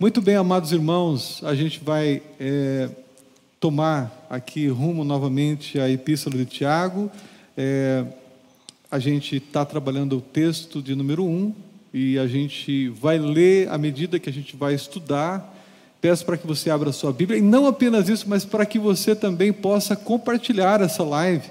Muito bem, amados irmãos, a gente vai é, tomar aqui rumo novamente à Epístola de Tiago. É, a gente está trabalhando o texto de número 1 e a gente vai ler à medida que a gente vai estudar. Peço para que você abra a sua Bíblia, e não apenas isso, mas para que você também possa compartilhar essa live.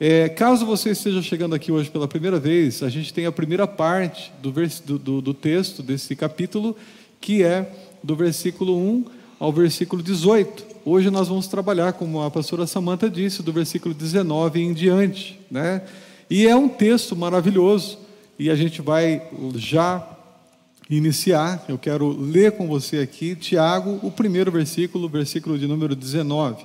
É, caso você esteja chegando aqui hoje pela primeira vez, a gente tem a primeira parte do, vers, do, do, do texto desse capítulo, que é do versículo 1 ao versículo 18. Hoje nós vamos trabalhar, como a pastora Samanta disse, do versículo 19 em diante. Né? E é um texto maravilhoso, e a gente vai já iniciar. Eu quero ler com você aqui, Tiago, o primeiro versículo, versículo de número 19.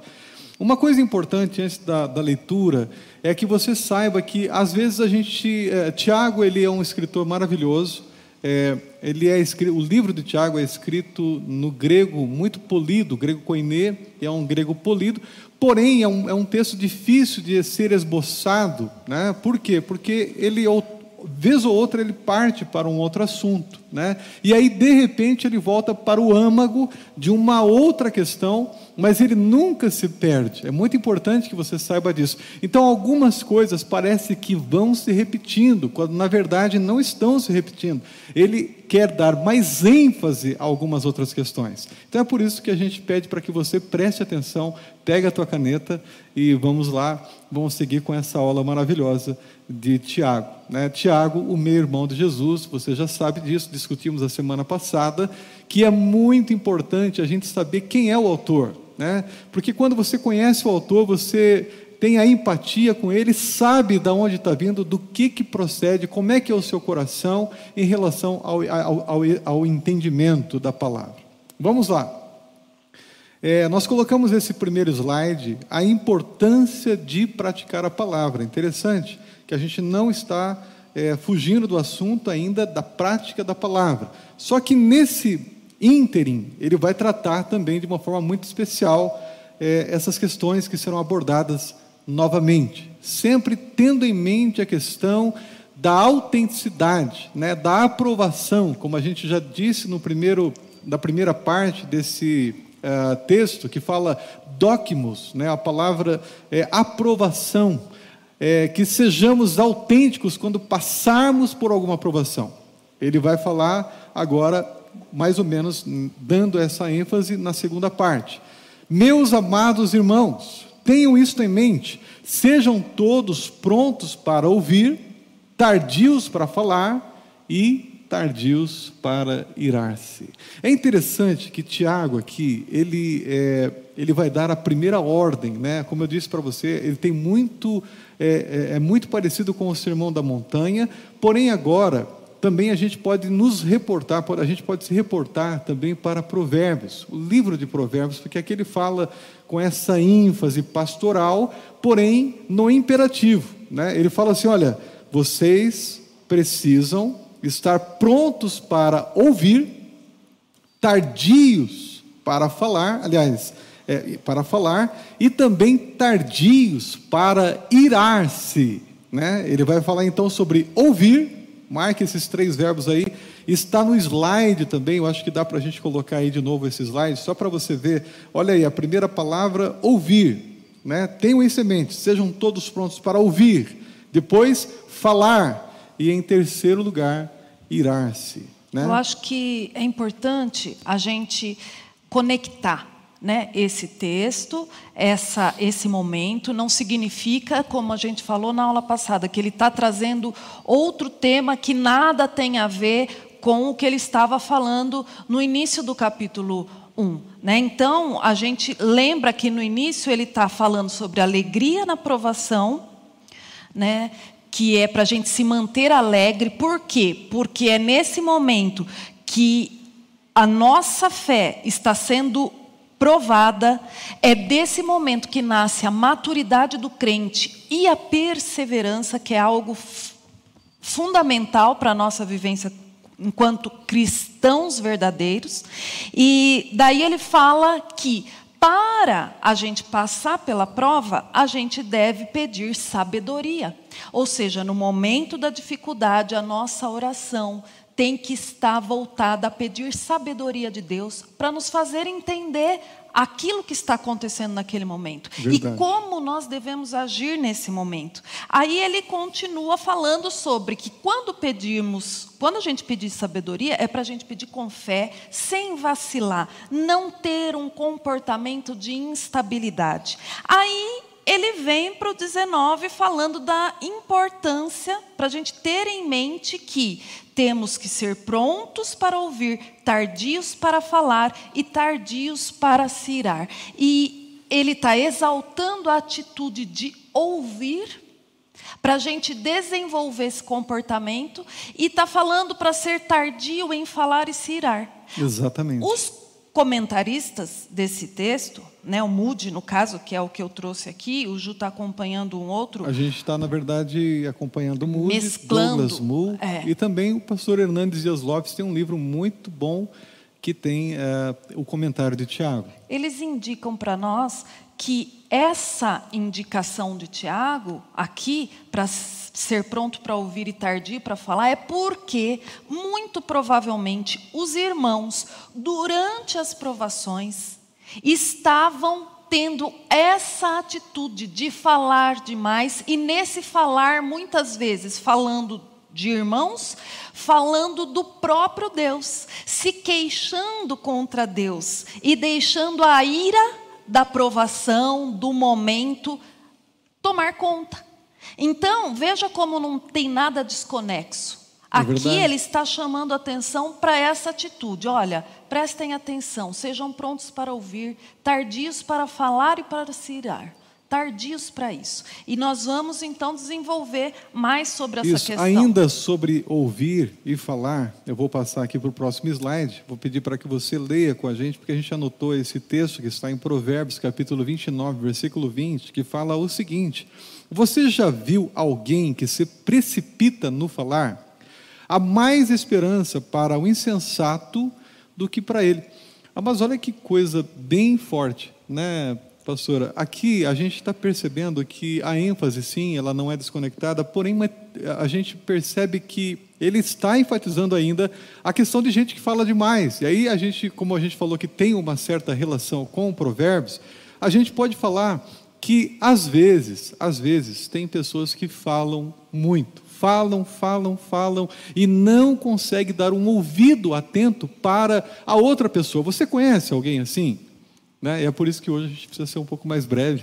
Uma coisa importante antes da, da, leitura é que você saiba que às vezes a gente, é, Tiago ele é um escritor maravilhoso, é, ele é escrito, o livro de Tiago é escrito no grego muito polido, grego koiné, é um grego polido, porém é um, é um texto difícil de ser esboçado, né? Por quê? Porque ele vez ou outra ele parte para um outro assunto, né? E aí de repente ele volta para o âmago de uma outra questão, mas ele nunca se perde. É muito importante que você saiba disso. Então algumas coisas parece que vão se repetindo, quando na verdade não estão se repetindo. Ele quer dar mais ênfase a algumas outras questões. Então é por isso que a gente pede para que você preste atenção, pegue a tua caneta e vamos lá, vamos seguir com essa aula maravilhosa de Tiago. Né? Tiago, o meu irmão de Jesus, você já sabe disso, discutimos a semana passada, que é muito importante a gente saber quem é o autor. Né? Porque quando você conhece o autor, você tem a empatia com ele, sabe de onde está vindo, do que, que procede, como é que é o seu coração em relação ao, ao, ao, ao entendimento da palavra. Vamos lá. É, nós colocamos esse primeiro slide, a importância de praticar a palavra. Interessante que a gente não está é, fugindo do assunto ainda da prática da palavra. Só que nesse ínterim, ele vai tratar também de uma forma muito especial é, essas questões que serão abordadas novamente, sempre tendo em mente a questão da autenticidade, né, da aprovação, como a gente já disse no primeiro, na primeira parte desse uh, texto, que fala docmos, né, a palavra é aprovação, é, que sejamos autênticos quando passarmos por alguma aprovação. Ele vai falar agora, mais ou menos, dando essa ênfase na segunda parte. Meus amados irmãos, tenham isso em mente, sejam todos prontos para ouvir, tardios para falar e tardios para irar-se. É interessante que Tiago aqui, ele, é, ele vai dar a primeira ordem, né? como eu disse para você, ele tem muito, é, é, é muito parecido com o Sermão da Montanha, porém agora também a gente pode nos reportar, a gente pode se reportar também para Provérbios, o livro de Provérbios, porque aqui ele fala com essa ênfase pastoral, porém no imperativo. Né? Ele fala assim: olha, vocês precisam estar prontos para ouvir, tardios para falar, aliás, é, para falar, e também tardios para irar-se. Né? Ele vai falar então sobre ouvir, Marque esses três verbos aí. Está no slide também, eu acho que dá para a gente colocar aí de novo esse slide, só para você ver. Olha aí, a primeira palavra, ouvir. Né? Tenham em mente, sejam todos prontos para ouvir. Depois, falar. E em terceiro lugar, irar-se. Né? Eu acho que é importante a gente conectar né, esse texto, essa, esse momento, não significa, como a gente falou na aula passada, que ele está trazendo outro tema que nada tem a ver com o que ele estava falando no início do capítulo 1. Né? Então, a gente lembra que no início ele está falando sobre alegria na provação, né? que é para a gente se manter alegre. Por quê? Porque é nesse momento que a nossa fé está sendo provada, é desse momento que nasce a maturidade do crente e a perseverança, que é algo fundamental para a nossa vivência enquanto cristãos verdadeiros. E daí ele fala que para a gente passar pela prova, a gente deve pedir sabedoria. Ou seja, no momento da dificuldade, a nossa oração tem que estar voltada a pedir sabedoria de Deus para nos fazer entender aquilo que está acontecendo naquele momento Verdade. e como nós devemos agir nesse momento. Aí ele continua falando sobre que quando pedimos, quando a gente pedir sabedoria, é para a gente pedir com fé, sem vacilar, não ter um comportamento de instabilidade. Aí ele vem para o 19 falando da importância para a gente ter em mente que temos que ser prontos para ouvir, tardios para falar e tardios para se irar. E ele está exaltando a atitude de ouvir para a gente desenvolver esse comportamento e está falando para ser tardio em falar e se irar. Exatamente. Os comentaristas desse texto, né, o Moody, no caso, que é o que eu trouxe aqui, o Ju está acompanhando um outro. A gente está, na verdade, acompanhando o Moody, Mesclando, Douglas Moo, é. e também o pastor Hernandes Dias Lopes tem um livro muito bom que tem eh, o comentário de Tiago. Eles indicam para nós que essa indicação de Tiago, aqui, para ser pronto para ouvir e tardio para falar, é porque, muito provavelmente, os irmãos, durante as provações, estavam tendo essa atitude de falar demais, e nesse falar, muitas vezes, falando de irmãos, falando do próprio Deus, se queixando contra Deus e deixando a ira da provação, do momento, tomar conta. Então, veja como não tem nada desconexo. É Aqui verdade. ele está chamando atenção para essa atitude. Olha, prestem atenção, sejam prontos para ouvir, tardios para falar e para se irar. Tardios para isso. E nós vamos então desenvolver mais sobre essa Isso, questão. ainda sobre ouvir e falar, eu vou passar aqui para o próximo slide, vou pedir para que você leia com a gente, porque a gente anotou esse texto que está em Provérbios, capítulo 29, versículo 20, que fala o seguinte: Você já viu alguém que se precipita no falar? Há mais esperança para o insensato do que para ele. Ah, Mas olha que coisa bem forte, né, pastora? Aqui a gente está percebendo que a ênfase, sim, ela não é desconectada, porém uma- a gente percebe que ele está enfatizando ainda a questão de gente que fala demais. E aí a gente, como a gente falou que tem uma certa relação com provérbios, a gente pode falar que às vezes, às vezes, tem pessoas que falam muito falam, falam, falam e não consegue dar um ouvido atento para a outra pessoa. Você conhece alguém assim? Né? E é por isso que hoje a gente precisa ser um pouco mais breve,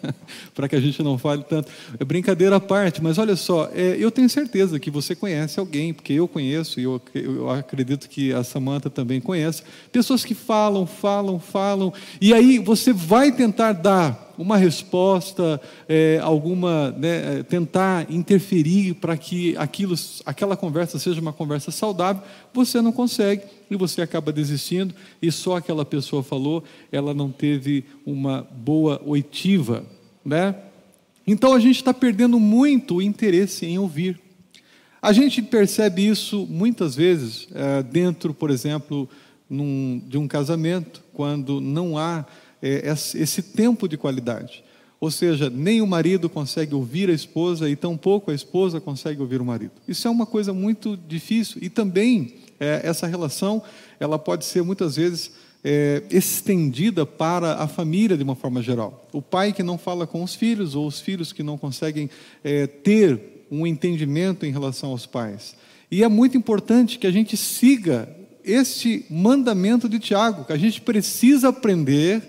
para que a gente não fale tanto. É brincadeira à parte, mas olha só, é, eu tenho certeza que você conhece alguém, porque eu conheço e eu, eu acredito que a Samanta também conhece, pessoas que falam, falam, falam, e aí você vai tentar dar uma resposta, é, alguma, né, é, tentar interferir para que aquilo, aquela conversa seja uma conversa saudável, você não consegue e você acaba desistindo e só aquela pessoa falou, ela não teve uma boa oitiva, né? Então a gente está perdendo muito o interesse em ouvir. A gente percebe isso muitas vezes é, dentro, por exemplo, num, de um casamento, quando não há esse tempo de qualidade. Ou seja, nem o marido consegue ouvir a esposa e tampouco a esposa consegue ouvir o marido. Isso é uma coisa muito difícil e também é, essa relação ela pode ser muitas vezes é, estendida para a família de uma forma geral. O pai que não fala com os filhos ou os filhos que não conseguem é, ter um entendimento em relação aos pais. E é muito importante que a gente siga este mandamento de Tiago, que a gente precisa aprender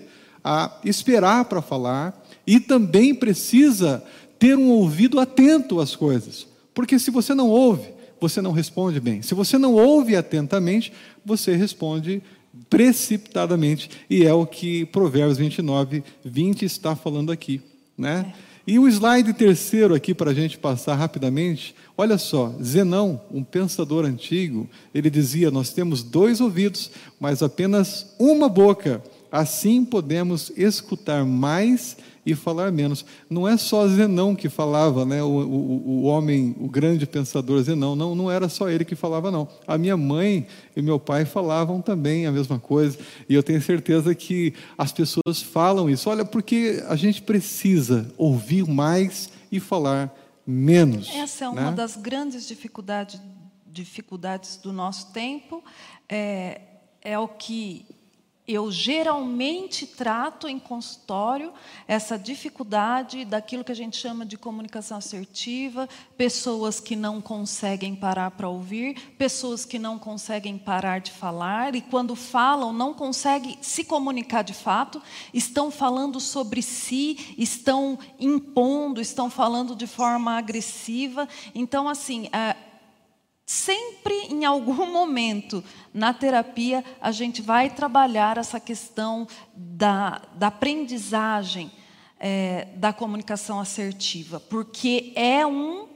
a esperar para falar e também precisa ter um ouvido atento às coisas. Porque se você não ouve, você não responde bem. Se você não ouve atentamente, você responde precipitadamente. E é o que Provérbios 29, 20 está falando aqui. Né? E o slide terceiro aqui para a gente passar rapidamente, olha só, Zenão, um pensador antigo, ele dizia: Nós temos dois ouvidos, mas apenas uma boca. Assim podemos escutar mais e falar menos. Não é só Zenão que falava, né? O, o, o, homem, o grande pensador Zenão, não, não era só ele que falava, não. A minha mãe e meu pai falavam também a mesma coisa, e eu tenho certeza que as pessoas falam isso. Olha, porque a gente precisa ouvir mais e falar menos. Essa é né? uma das grandes dificuldades dificuldades do nosso tempo, é, é o que eu geralmente trato em consultório essa dificuldade daquilo que a gente chama de comunicação assertiva, pessoas que não conseguem parar para ouvir, pessoas que não conseguem parar de falar e quando falam não conseguem se comunicar de fato, estão falando sobre si, estão impondo, estão falando de forma agressiva. Então, assim, é, Sempre, em algum momento, na terapia, a gente vai trabalhar essa questão da, da aprendizagem é, da comunicação assertiva, porque é um,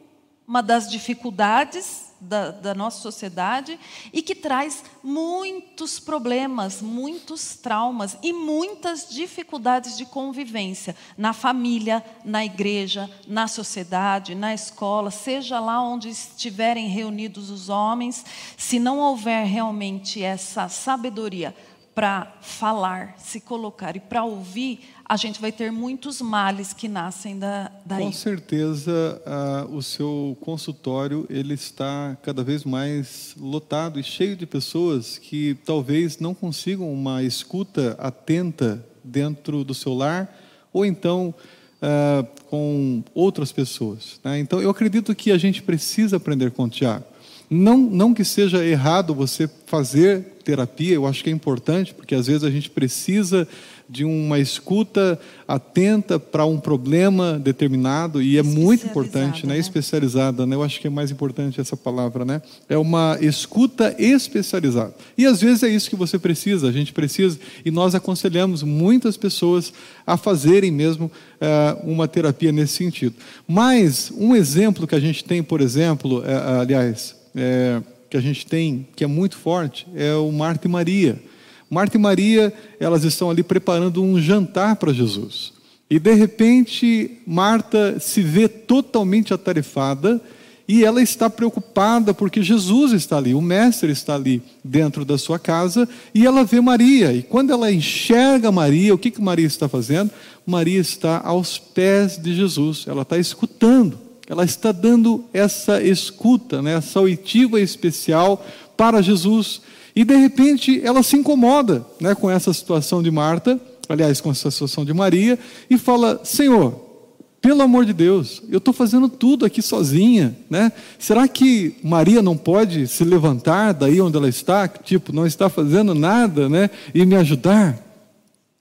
uma das dificuldades da, da, nossa sociedade e que traz muitos problemas, muitos traumas e muitas dificuldades de convivência na família, na igreja, na sociedade, na escola, seja lá onde estiverem reunidos os homens, se não houver realmente essa sabedoria para falar, se colocar e para ouvir, a gente vai ter muitos males que nascem da, daí. Com certeza, uh, o seu consultório ele está cada vez mais lotado e cheio de pessoas que talvez não consigam uma escuta atenta dentro do seu lar ou então uh, com outras pessoas. Né? Então, eu acredito que a gente precisa aprender com o Tiago. Não, não que seja errado você fazer terapia, eu acho que é importante, porque às vezes a gente precisa de uma escuta atenta para um problema determinado e é muito importante, né? né? Especializada, né? Eu acho que é mais importante essa palavra, né? É uma escuta especializada. E às vezes é isso que você precisa, a gente precisa e nós aconselhamos muitas pessoas a fazerem mesmo uh, uma terapia nesse sentido. Mas um exemplo que a gente tem, por exemplo, uh, aliás é, que a gente tem, que é muito forte, é o Marta e Maria. Marta e Maria, elas estão ali preparando um jantar para Jesus. E de repente, Marta se vê totalmente atarefada e ela está preocupada porque Jesus está ali, o Mestre está ali dentro da sua casa e ela vê Maria. E quando ela enxerga Maria, o que, que Maria está fazendo? Maria está aos pés de Jesus, ela está escutando ela está dando essa escuta, né, essa oitiva especial para Jesus. E de repente ela se incomoda né, com essa situação de Marta, aliás, com essa situação de Maria, e fala: Senhor, pelo amor de Deus, eu estou fazendo tudo aqui sozinha, né? Será que Maria não pode se levantar daí onde ela está, tipo, não está fazendo nada, né? E me ajudar?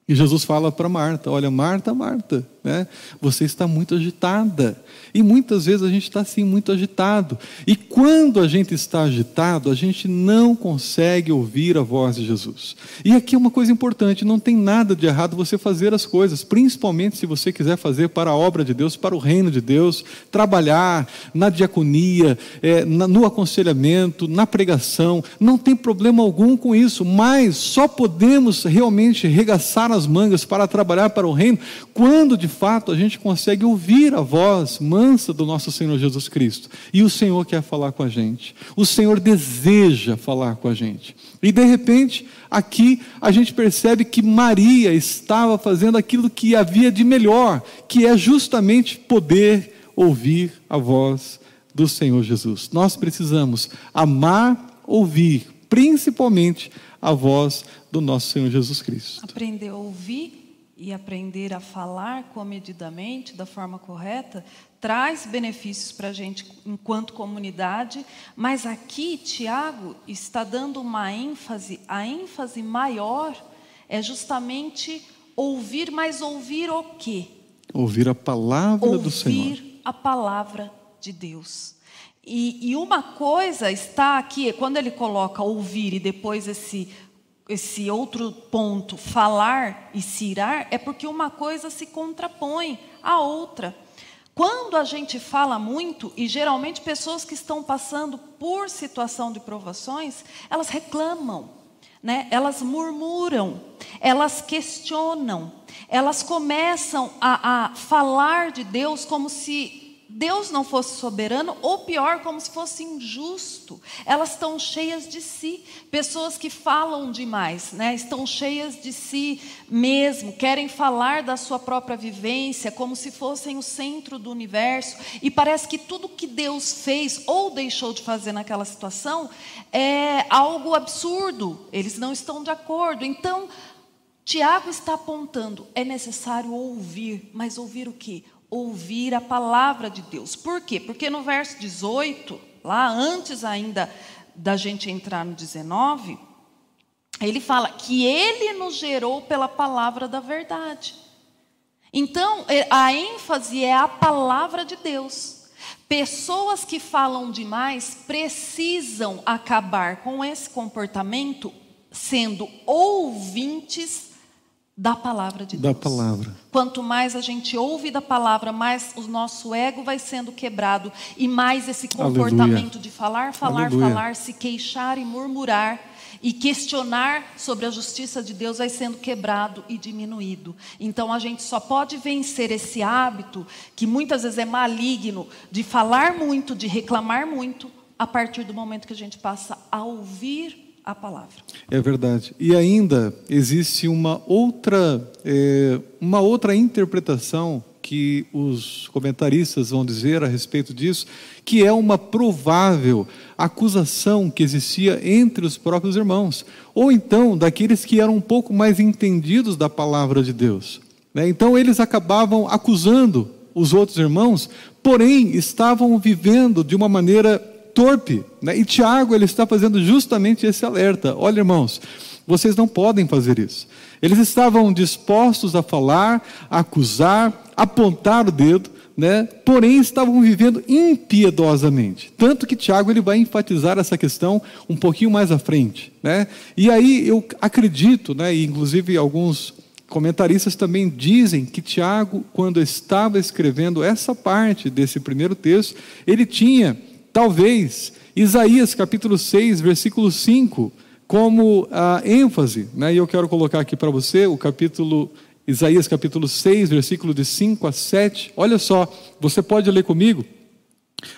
E Jesus fala para Marta: Olha, Marta, Marta, né? Você está muito agitada. E muitas vezes a gente está assim, muito agitado. E quando a gente está agitado, a gente não consegue ouvir a voz de Jesus. E aqui é uma coisa importante: não tem nada de errado você fazer as coisas, principalmente se você quiser fazer para a obra de Deus, para o reino de Deus, trabalhar na diaconia, é, na, no aconselhamento, na pregação. Não tem problema algum com isso, mas só podemos realmente regaçar as mangas para trabalhar para o reino quando de fato a gente consegue ouvir a voz mansa do nosso Senhor Jesus Cristo. E o Senhor quer falar com a gente. O Senhor deseja falar com a gente. E de repente, aqui a gente percebe que Maria estava fazendo aquilo que havia de melhor, que é justamente poder ouvir a voz do Senhor Jesus. Nós precisamos amar, ouvir, principalmente a voz do nosso Senhor Jesus Cristo. Aprender a ouvir e aprender a falar comedidamente, da forma correta, traz benefícios para a gente enquanto comunidade, mas aqui Tiago está dando uma ênfase, a ênfase maior é justamente ouvir, mas ouvir o quê? Ouvir a palavra ouvir do Senhor. Ouvir a palavra de Deus. E, e uma coisa está aqui, quando ele coloca ouvir e depois esse esse outro ponto, falar e se irar, é porque uma coisa se contrapõe à outra. Quando a gente fala muito, e geralmente pessoas que estão passando por situação de provações, elas reclamam, né? elas murmuram, elas questionam, elas começam a, a falar de Deus como se Deus não fosse soberano, ou pior, como se fosse injusto. Elas estão cheias de si, pessoas que falam demais, né? estão cheias de si mesmo, querem falar da sua própria vivência, como se fossem o centro do universo, e parece que tudo que Deus fez ou deixou de fazer naquela situação é algo absurdo, eles não estão de acordo. Então, Tiago está apontando, é necessário ouvir, mas ouvir o quê? Ouvir a palavra de Deus. Por quê? Porque no verso 18, lá antes ainda da gente entrar no 19, ele fala que ele nos gerou pela palavra da verdade. Então, é, a ênfase é a palavra de Deus. Pessoas que falam demais precisam acabar com esse comportamento sendo ouvintes da palavra de Deus. Da palavra. Quanto mais a gente ouve da palavra, mais o nosso ego vai sendo quebrado e mais esse comportamento Aleluia. de falar, falar, Aleluia. falar, se queixar e murmurar e questionar sobre a justiça de Deus vai sendo quebrado e diminuído. Então a gente só pode vencer esse hábito que muitas vezes é maligno de falar muito, de reclamar muito, a partir do momento que a gente passa a ouvir a palavra. É verdade. E ainda existe uma outra, é, uma outra interpretação que os comentaristas vão dizer a respeito disso, que é uma provável acusação que existia entre os próprios irmãos, ou então daqueles que eram um pouco mais entendidos da palavra de Deus. Né? Então eles acabavam acusando os outros irmãos, porém estavam vivendo de uma maneira torpe. Né? E Tiago ele está fazendo justamente esse alerta. Olha, irmãos, vocês não podem fazer isso. Eles estavam dispostos a falar, a acusar, apontar o dedo, né? porém estavam vivendo impiedosamente. Tanto que Tiago ele vai enfatizar essa questão um pouquinho mais à frente. Né? E aí eu acredito, né, e inclusive alguns comentaristas também dizem que Tiago, quando estava escrevendo essa parte desse primeiro texto, ele tinha talvez Isaías capítulo 6, versículo 5, como a ênfase, né? e eu quero colocar aqui para você o capítulo, Isaías capítulo 6, versículo de 5 a 7. Olha só, você pode ler comigo?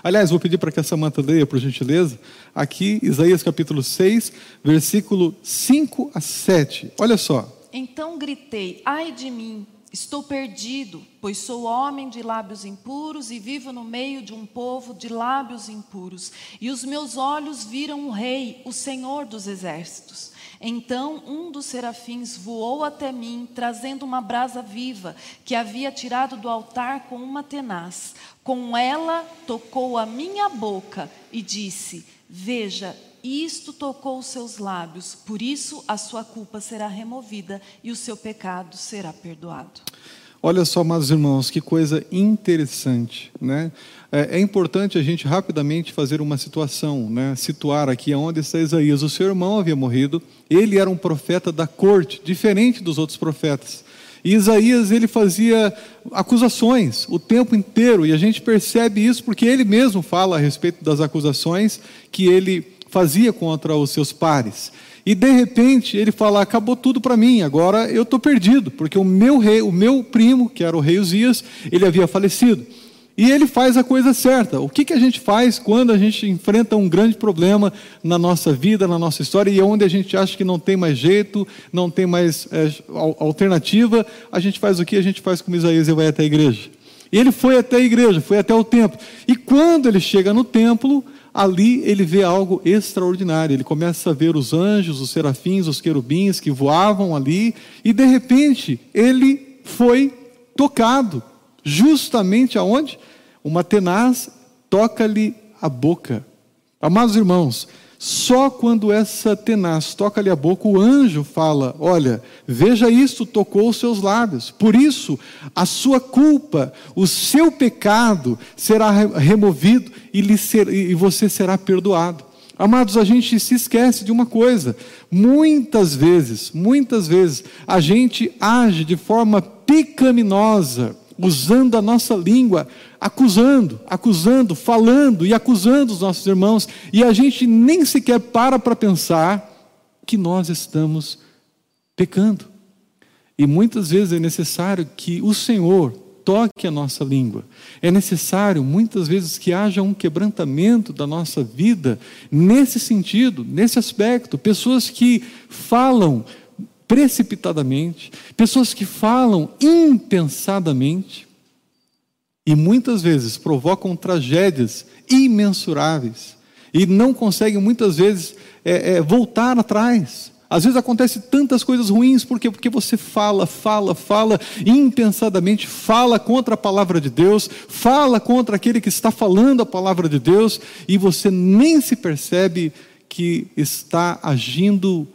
Aliás, vou pedir para que a Samanta leia, por gentileza. Aqui, Isaías capítulo 6, versículo 5 a 7. Olha só. Então gritei: ai de mim Estou perdido, pois sou homem de lábios impuros e vivo no meio de um povo de lábios impuros. E os meus olhos viram o Rei, o Senhor dos exércitos. Então um dos serafins voou até mim, trazendo uma brasa viva que havia tirado do altar com uma tenaz. Com ela tocou a minha boca e disse: Veja, isto tocou os seus lábios, por isso a sua culpa será removida e o seu pecado será perdoado. Olha só, meus irmãos, que coisa interessante, né? É, é, importante a gente rapidamente fazer uma situação, né? Situar aqui onde está Isaías. O seu irmão havia morrido, ele era um profeta da corte, diferente dos outros profetas. E Isaías ele fazia acusações o tempo inteiro, e a gente percebe isso porque ele mesmo fala a respeito das acusações que ele fazia contra os seus pares. E de repente ele fala: acabou tudo para mim, agora eu estou perdido, porque o meu rei, o meu primo, que era o rei Uzias, ele havia falecido. E ele faz a coisa certa. O que, que a gente faz quando a gente enfrenta um grande problema na nossa vida, na nossa história, e onde a gente acha que não tem mais jeito, não tem mais é, alternativa? A gente faz o que? A gente faz como Isaías e vai até a igreja. Ele foi até a igreja, foi até o templo. E quando ele chega no templo, ali ele vê algo extraordinário. Ele começa a ver os anjos, os serafins, os querubins que voavam ali, e de repente ele foi tocado. Justamente aonde? Uma tenaz toca-lhe a boca. Amados irmãos, só quando essa tenaz toca-lhe a boca, o anjo fala: Olha, veja isto, tocou os seus lábios. Por isso, a sua culpa, o seu pecado será removido e, ser, e você será perdoado. Amados, a gente se esquece de uma coisa. Muitas vezes, muitas vezes, a gente age de forma pecaminosa usando a nossa língua, acusando, acusando, falando e acusando os nossos irmãos, e a gente nem sequer para para pensar que nós estamos pecando. E muitas vezes é necessário que o Senhor toque a nossa língua. É necessário, muitas vezes, que haja um quebrantamento da nossa vida nesse sentido, nesse aspecto. Pessoas que falam precipitadamente, pessoas que falam impensadamente e muitas vezes provocam tragédias imensuráveis e não conseguem muitas vezes é, é, voltar atrás. Às vezes acontece tantas coisas ruins, por quê? Porque você fala, fala, fala, impensadamente fala contra a palavra de Deus, fala contra aquele que está falando a palavra de Deus, e você nem se percebe que está agindo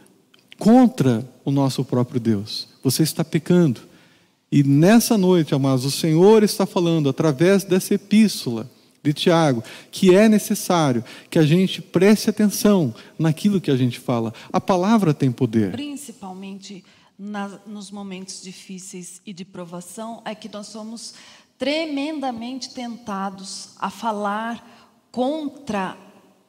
contra o nosso próprio Deus. Você está pecando. E nessa noite, amados, o Senhor está falando através dessa epístola de Tiago, que é necessário que a gente preste atenção naquilo que a gente fala. A palavra tem poder. Principalmente na, nos momentos difíceis e de provação, é que nós somos tremendamente tentados a falar contra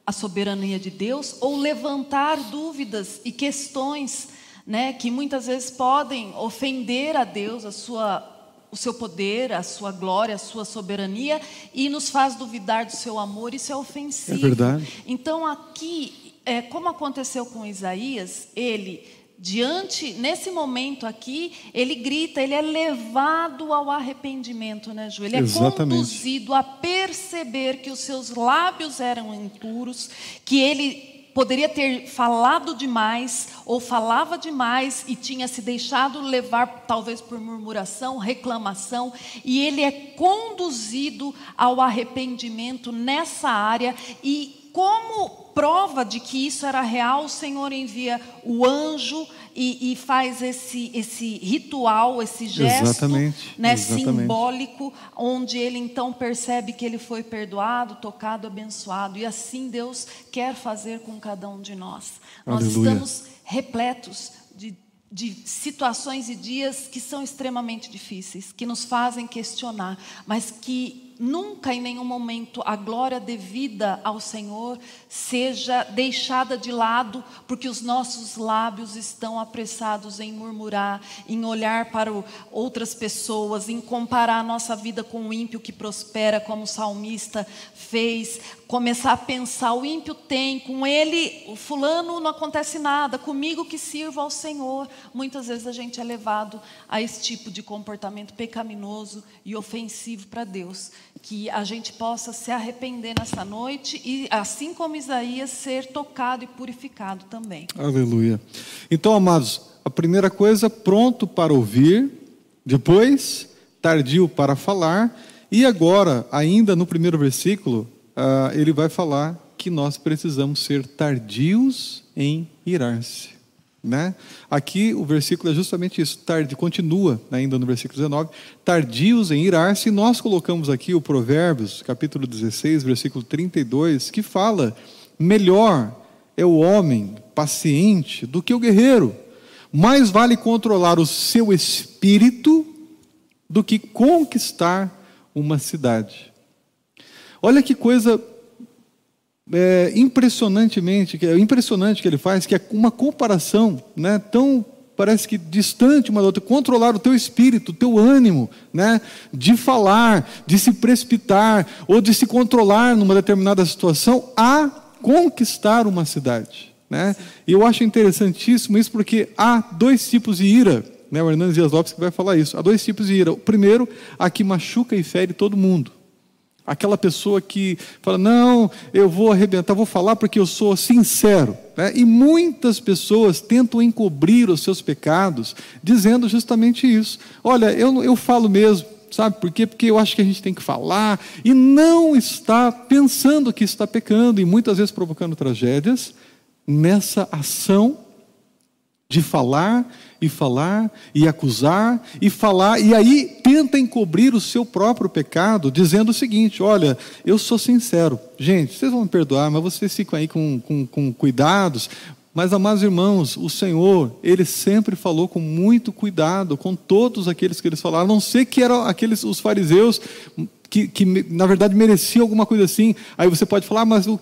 a soberania de Deus ou levantar dúvidas e questões né, que muitas vezes podem ofender a Deus, a sua o seu poder, a sua glória, a sua soberania e nos faz duvidar do seu amor, isso é ofensivo. É verdade. Então aqui, é, como aconteceu com Isaías, ele diante nesse momento aqui, ele grita, ele é levado ao arrependimento, né, Ju? Ele é Exatamente. conduzido a perceber que os seus lábios eram impuros, que ele poderia ter falado demais ou falava demais e tinha se deixado levar talvez por murmuração, reclamação, e ele é conduzido ao arrependimento nessa área e como prova de que isso era real, o Senhor envia o anjo e, e faz esse, esse ritual, esse gesto exatamente, né, exatamente. simbólico, onde ele então percebe que ele foi perdoado, tocado, abençoado. E assim Deus quer fazer com cada um de nós. Nós Aleluia. estamos repletos de de situações e dias que são extremamente difíceis, que nos fazem questionar, mas que nunca em nenhum momento a glória devida ao Senhor seja deixada de lado, porque os nossos lábios estão apressados em murmurar, em olhar para outras pessoas, em comparar a nossa vida com o ímpio que prospera, como o salmista fez, começar a pensar: o ímpio tem, com ele, o fulano não acontece nada, comigo que sirvo ao Senhor. Muitas vezes a gente é levado a esse tipo de comportamento pecaminoso e ofensivo para Deus que a gente possa se arrepender nessa noite e, assim como Isaías, ser tocado e purificado também. Aleluia. Então, amados, a primeira coisa, pronto para ouvir, depois, tardio para falar, e agora, ainda no primeiro versículo, uh, ele vai falar que nós precisamos ser tardios em irar-se. Né? Aqui o versículo é justamente isso, tarde, continua ainda no versículo 19, tardios em irar-se, nós colocamos aqui o Provérbios, capítulo 16, versículo 32, que fala, melhor é o homem paciente do que o guerreiro, mais vale controlar o seu espírito do que conquistar uma cidade. Olha que coisa é, impressionantemente, é impressionante que ele faz, que é uma comparação, né, tão parece que distante uma da outra, controlar o teu espírito, o teu ânimo, né, de falar, de se precipitar ou de se controlar numa determinada situação a conquistar uma cidade, né? E eu acho interessantíssimo isso porque há dois tipos de ira, né? O Hernandes Dias Lopes que vai falar isso. Há dois tipos de ira. O primeiro, a que machuca e fere todo mundo. Aquela pessoa que fala, não, eu vou arrebentar, vou falar porque eu sou sincero. Né? E muitas pessoas tentam encobrir os seus pecados, dizendo justamente isso. Olha, eu, eu falo mesmo, sabe por quê? Porque eu acho que a gente tem que falar, e não está pensando que está pecando, e muitas vezes provocando tragédias, nessa ação de falar e falar e acusar e falar, e aí tenta encobrir o seu próprio pecado, dizendo o seguinte: olha, eu sou sincero, gente, vocês vão me perdoar, mas vocês ficam aí com, com, com cuidados. Mas, amados irmãos, o Senhor, Ele sempre falou com muito cuidado com todos aqueles que eles falaram, a não ser que eram aqueles, os fariseus, que, que, na verdade merecia alguma coisa assim. Aí você pode falar, ah, mas o,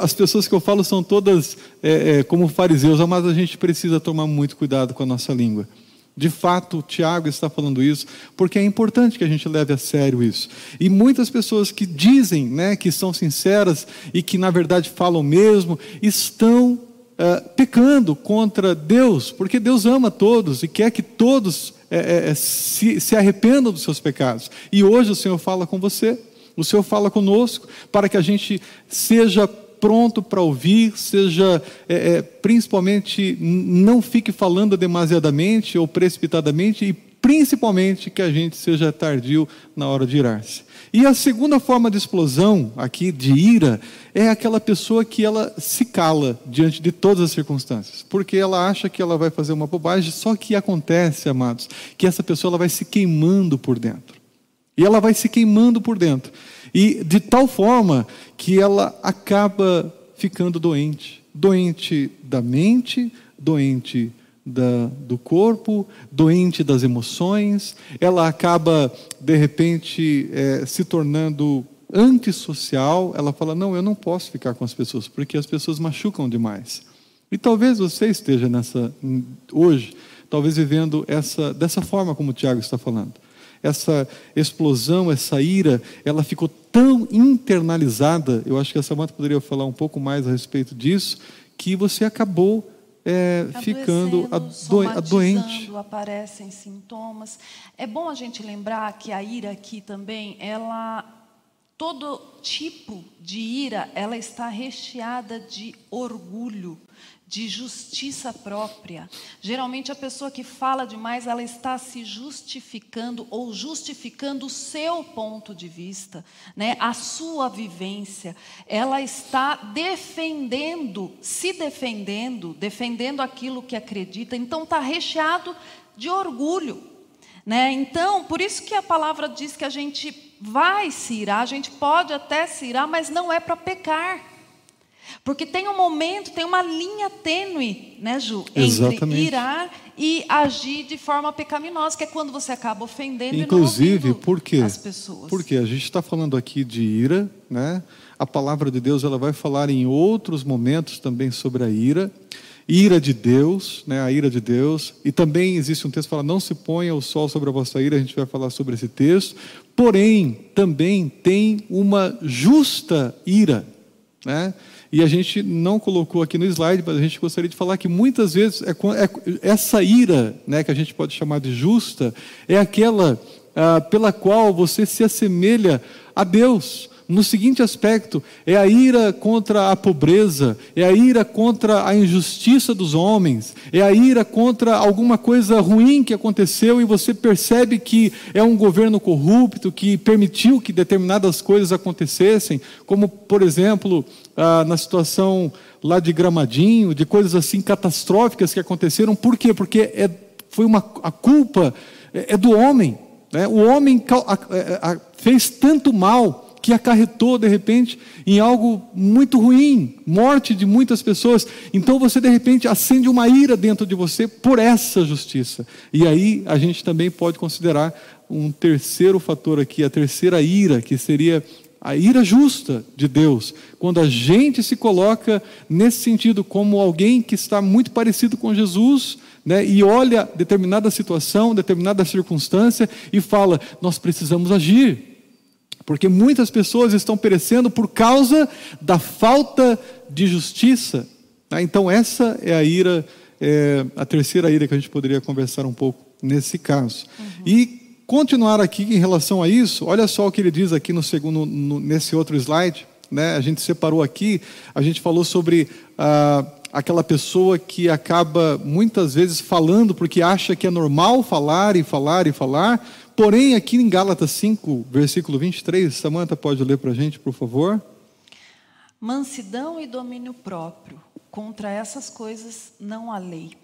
as pessoas que eu falo são todas é, é, como fariseus, mas a gente precisa tomar muito cuidado com a nossa língua. De fato, o Tiago está falando isso, porque é importante que a gente leve a sério isso. E muitas pessoas que dizem né, que são sinceras e que, na verdade, falam mesmo, estão uh, pecando contra Deus, porque Deus ama todos e quer que todos é, é, se, se arrependam dos seus pecados. E hoje o Senhor fala com você, o Senhor fala conosco, para que a gente seja pronto para ouvir, seja é, é, principalmente não fique falando demasiadamente ou precipitadamente e principalmente que a gente seja tardio na hora de irar-se. E a segunda forma de explosão aqui de ira é aquela pessoa que ela se cala diante de todas as circunstâncias, porque ela acha que ela vai fazer uma bobagem, só que acontece, amados, que essa pessoa ela vai se queimando por dentro. E ela vai se queimando por dentro. E de tal forma que ela acaba ficando doente doente da mente, doente da, do corpo, doente das emoções, ela acaba, de repente, é, se tornando antissocial. Ela fala: Não, eu não posso ficar com as pessoas, porque as pessoas machucam demais. E talvez você esteja nessa, hoje, talvez vivendo essa, dessa forma como o Tiago está falando essa explosão, essa ira, ela ficou tão internalizada, eu acho que a Samanta poderia falar um pouco mais a respeito disso, que você acabou é, ficando ado doente. Aparecem sintomas. É bom a gente lembrar que a ira aqui também, ela todo tipo de ira, ela está recheada de orgulho de justiça própria. Geralmente a pessoa que fala demais, ela está se justificando ou justificando o seu ponto de vista, né? A sua vivência. Ela está defendendo, se defendendo, defendendo aquilo que acredita. Então está recheado de orgulho, né? Então, por isso que a palavra diz que a gente vai se irar, a gente pode até se irar, mas não é para pecar. Porque tem um momento, tem uma linha tênue, né, Ju? Entre irar e agir de forma pecaminosa, que é quando você acaba ofendendo Inclusive, e por quê? as pessoas. Porque a gente está falando aqui de ira, né? A palavra de Deus ela vai falar em outros momentos também sobre a ira. Ira de Deus, né, a ira de Deus, e também existe um texto que fala: Não se ponha o sol sobre a vossa ira, a gente vai falar sobre esse texto. Porém, também tem uma justa ira, né? E a gente não colocou aqui no slide, mas a gente gostaria de falar que muitas vezes é, é, essa ira, né, que a gente pode chamar de justa, é aquela ah, pela qual você se assemelha a Deus. No seguinte aspecto: é a ira contra a pobreza, é a ira contra a injustiça dos homens, é a ira contra alguma coisa ruim que aconteceu e você percebe que é um governo corrupto que permitiu que determinadas coisas acontecessem, como, por exemplo, ah, na situação lá de Gramadinho, de coisas assim catastróficas que aconteceram. Por quê? Porque é, foi uma, a culpa é, é do homem. Né? O homem é, fez tanto mal que acarretou de repente em algo muito ruim, morte de muitas pessoas. Então você de repente acende uma ira dentro de você por essa justiça. E aí a gente também pode considerar um terceiro fator aqui, a terceira ira, que seria a ira justa de Deus, quando a gente se coloca nesse sentido como alguém que está muito parecido com Jesus, né, e olha determinada situação, determinada circunstância e fala: nós precisamos agir. Porque muitas pessoas estão perecendo por causa da falta de justiça. Tá? Então, essa é a ira, é, a terceira ira que a gente poderia conversar um pouco nesse caso. Uhum. E continuar aqui em relação a isso, olha só o que ele diz aqui no segundo, no, nesse outro slide. Né? A gente separou aqui, a gente falou sobre ah, aquela pessoa que acaba muitas vezes falando porque acha que é normal falar e falar e falar Porém, aqui em Gálatas 5, versículo 23, Samanta pode ler para a gente, por favor? Mansidão e domínio próprio. Contra essas coisas não há lei.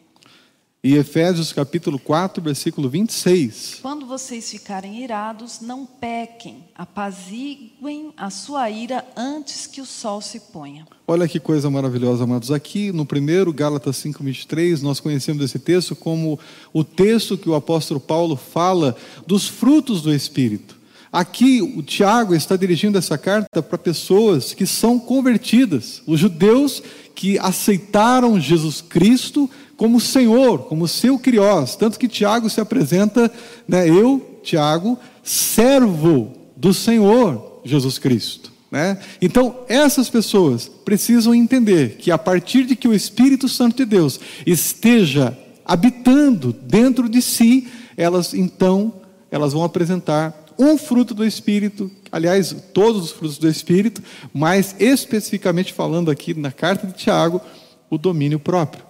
E Efésios capítulo 4, versículo 26. Quando vocês ficarem irados, não pequem, apaziguem a sua ira antes que o sol se ponha. Olha que coisa maravilhosa, amados. Aqui no primeiro, Gálatas 5, 23, nós conhecemos esse texto como o texto que o apóstolo Paulo fala dos frutos do Espírito. Aqui o Tiago está dirigindo essa carta para pessoas que são convertidas, os judeus que aceitaram Jesus Cristo como Senhor, como seu Criós. Tanto que Tiago se apresenta, né, eu, Tiago, servo do Senhor Jesus Cristo. Né? Então, essas pessoas precisam entender que a partir de que o Espírito Santo de Deus esteja habitando dentro de si, elas então elas vão apresentar um fruto do Espírito, aliás, todos os frutos do Espírito, mas especificamente falando aqui na carta de Tiago, o domínio próprio.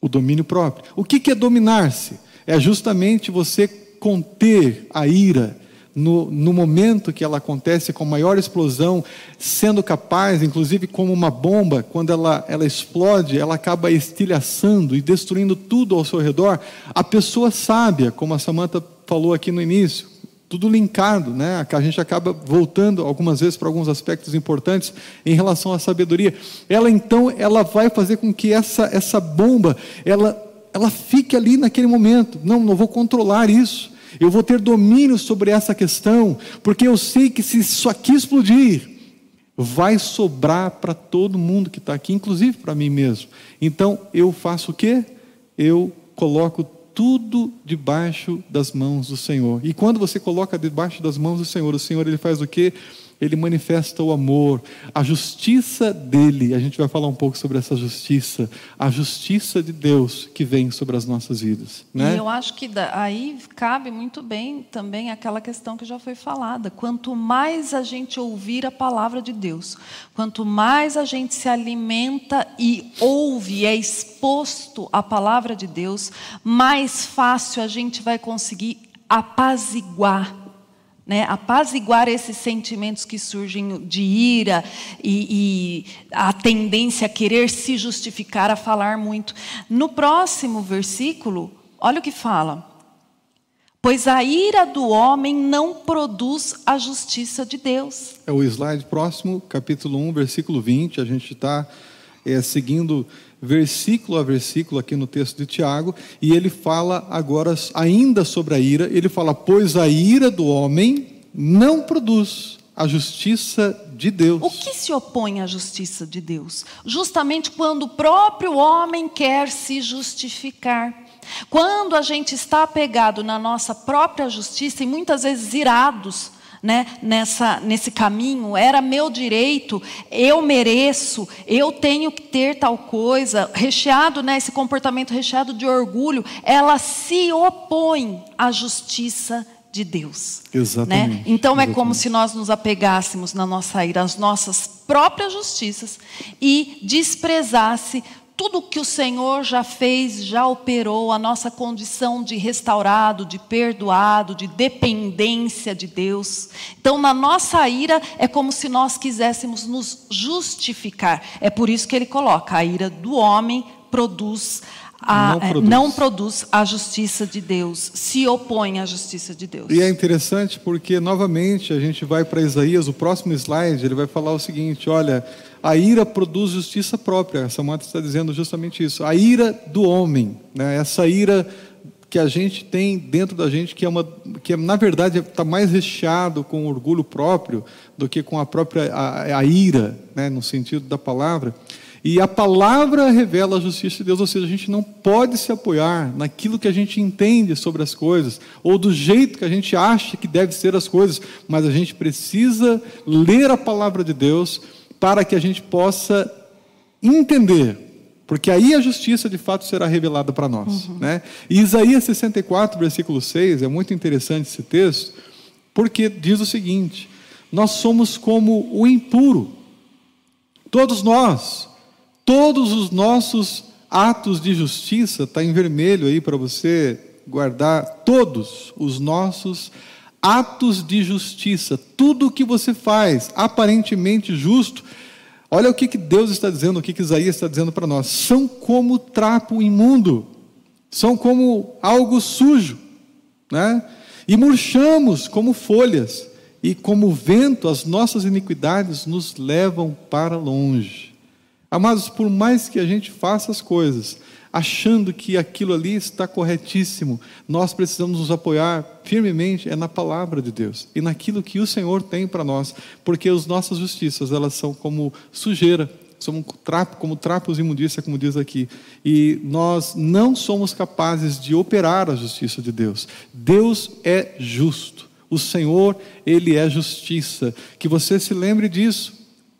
O domínio próprio. O que é dominar-se? É justamente você conter a ira, no, no, momento que ela acontece com maior explosão, sendo capaz, inclusive como uma bomba, quando ela, ela explode, ela acaba estilhaçando e destruindo tudo ao seu redor. A pessoa sábia, como a Samanta falou aqui no início, tudo linkado, né? A gente acaba voltando algumas vezes para alguns aspectos importantes em relação à sabedoria. Ela então, ela vai fazer com que essa essa bomba, ela ela fique ali naquele momento. Não, não vou controlar isso. Eu vou ter domínio sobre essa questão, porque eu sei que se isso aqui explodir, vai sobrar para todo mundo que está aqui, inclusive para mim mesmo. Então eu faço o quê? Eu coloco tudo debaixo das mãos do Senhor. E quando você coloca debaixo das mãos do Senhor, o Senhor ele faz o quê? Ele manifesta o amor, a justiça dele. A gente vai falar um pouco sobre essa justiça, a justiça de Deus que vem sobre as nossas vidas. Né? E eu acho que aí cabe muito bem também aquela questão que já foi falada. Quanto mais a gente ouvir a palavra de Deus, quanto mais a gente se alimenta e ouve, é exposto à palavra de Deus, mais fácil a gente vai conseguir apaziguar né, apaziguar esses sentimentos que surgem de ira e, e, a tendência a querer se justificar, a falar muito. No próximo versículo, olha o que fala. Pois a ira do homem não produz a justiça de Deus. É o slide próximo, capítulo 1, versículo 20. A gente está é, seguindo versículo a versículo aqui no texto de Tiago, e ele fala agora ainda sobre a ira, ele fala: "Pois a ira do homem não produz a justiça de Deus". O que se opõe à justiça de Deus? Justamente quando o próprio homem quer se justificar. Quando a gente está apegado na nossa própria justiça e muitas vezes irados, né, nessa, nesse caminho, era meu direito, eu mereço, eu tenho que ter tal coisa, recheado, né, esse comportamento recheado de orgulho, ela se opõe à justiça de Deus. Né? Exatamente. Né? Então é Exatamente. como se nós nos apegássemos na nossa ira às nossas próprias justiças e desprezasse tudo que o Senhor já fez, já operou, a nossa condição de restaurado, de perdoado, de dependência de Deus. Então, na nossa ira, é como se nós quiséssemos nos justificar. É por isso que ele coloca: a ira do homem produz a, não, é, produz. não, produz. a justiça de Deus, se opõe à justiça de Deus. E é interessante porque, novamente, a gente vai para Isaías, o próximo slide, ele vai falar o seguinte: olha, a ira produz justiça própria. Essa moto está dizendo justamente isso. A ira do homem, né? essa ira que a gente tem dentro da gente, que é uma, que é, na verdade está mais recheado com orgulho próprio do que com a própria a, a ira, né? no sentido da palavra. E a palavra revela a justiça de Deus, ou seja, a gente não pode se apoiar naquilo que a gente entende sobre as coisas, ou do jeito que a gente acha que deve ser as coisas, mas a gente precisa ler a palavra de Deus para que a gente possa entender, porque aí a justiça de fato será revelada para nós. Uhum. Né? E Isaías 64, versículo 6, é muito interessante esse texto, porque diz o seguinte: Nós somos como o impuro, todos nós, todos os nossos atos de justiça, está em vermelho aí para você guardar, todos os nossos atos de justiça, tudo o que você faz, aparentemente justo, olha o que, que Deus está dizendo, o que, que Isaías está dizendo para nós: são como trapo imundo, são como algo sujo, né? e murchamos como folhas, e como vento, as nossas iniquidades nos levam para longe. Amados, por mais que a gente faça as coisas, achando que aquilo ali está corretíssimo, nós precisamos nos apoiar firmemente é na palavra de Deus e naquilo que o Senhor tem para nós, porque as nossas justiças, elas são como sujeira, somos trapo, como trapos imundícia, como diz aqui. E nós não somos capazes de operar a justiça de Deus. Deus é justo. O Senhor, Ele é justiça. Que você se lembre disso.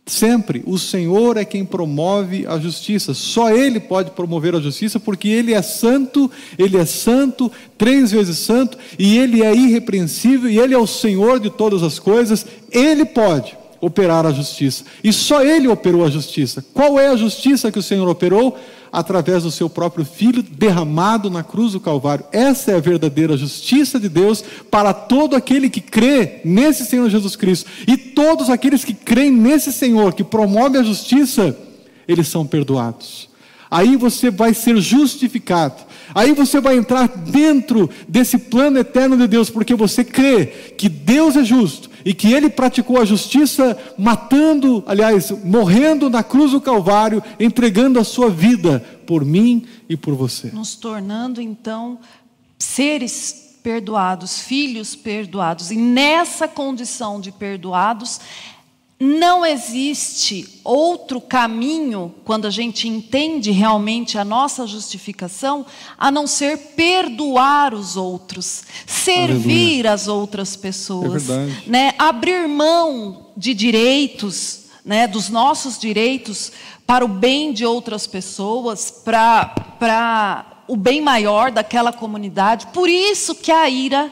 Sempre, o Senhor é quem promove a justiça. Só Ele pode promover a justiça, porque Ele é santo, Ele é santo, três vezes santo, e Ele é irrepreensível, e Ele é o Senhor de todas as coisas. Ele pode operar a justiça. E só Ele operou a justiça. Qual é a justiça que o Senhor operou? Através do seu próprio Filho derramado na cruz do Calvário. Essa é a verdadeira justiça de Deus para todo aquele que crê nesse Senhor Jesus Cristo. E todos aqueles que creem nesse Senhor, que promove a justiça, eles são perdoados. Aí você vai ser justificado. Aí você vai entrar dentro desse plano eterno de Deus, porque você crê que Deus é justo e que ele praticou a justiça matando, aliás, morrendo na cruz do Calvário, entregando a sua vida por mim e por você. Nos tornando então seres perdoados, filhos perdoados. E nessa condição de perdoados, não existe outro caminho, quando a gente entende realmente a nossa justificação, a não ser perdoar os outros, servir Aleluia. as outras pessoas, é né? abrir mão de direitos, né? dos nossos direitos, para o bem de outras pessoas, para, o bem maior daquela comunidade. Por isso que a ira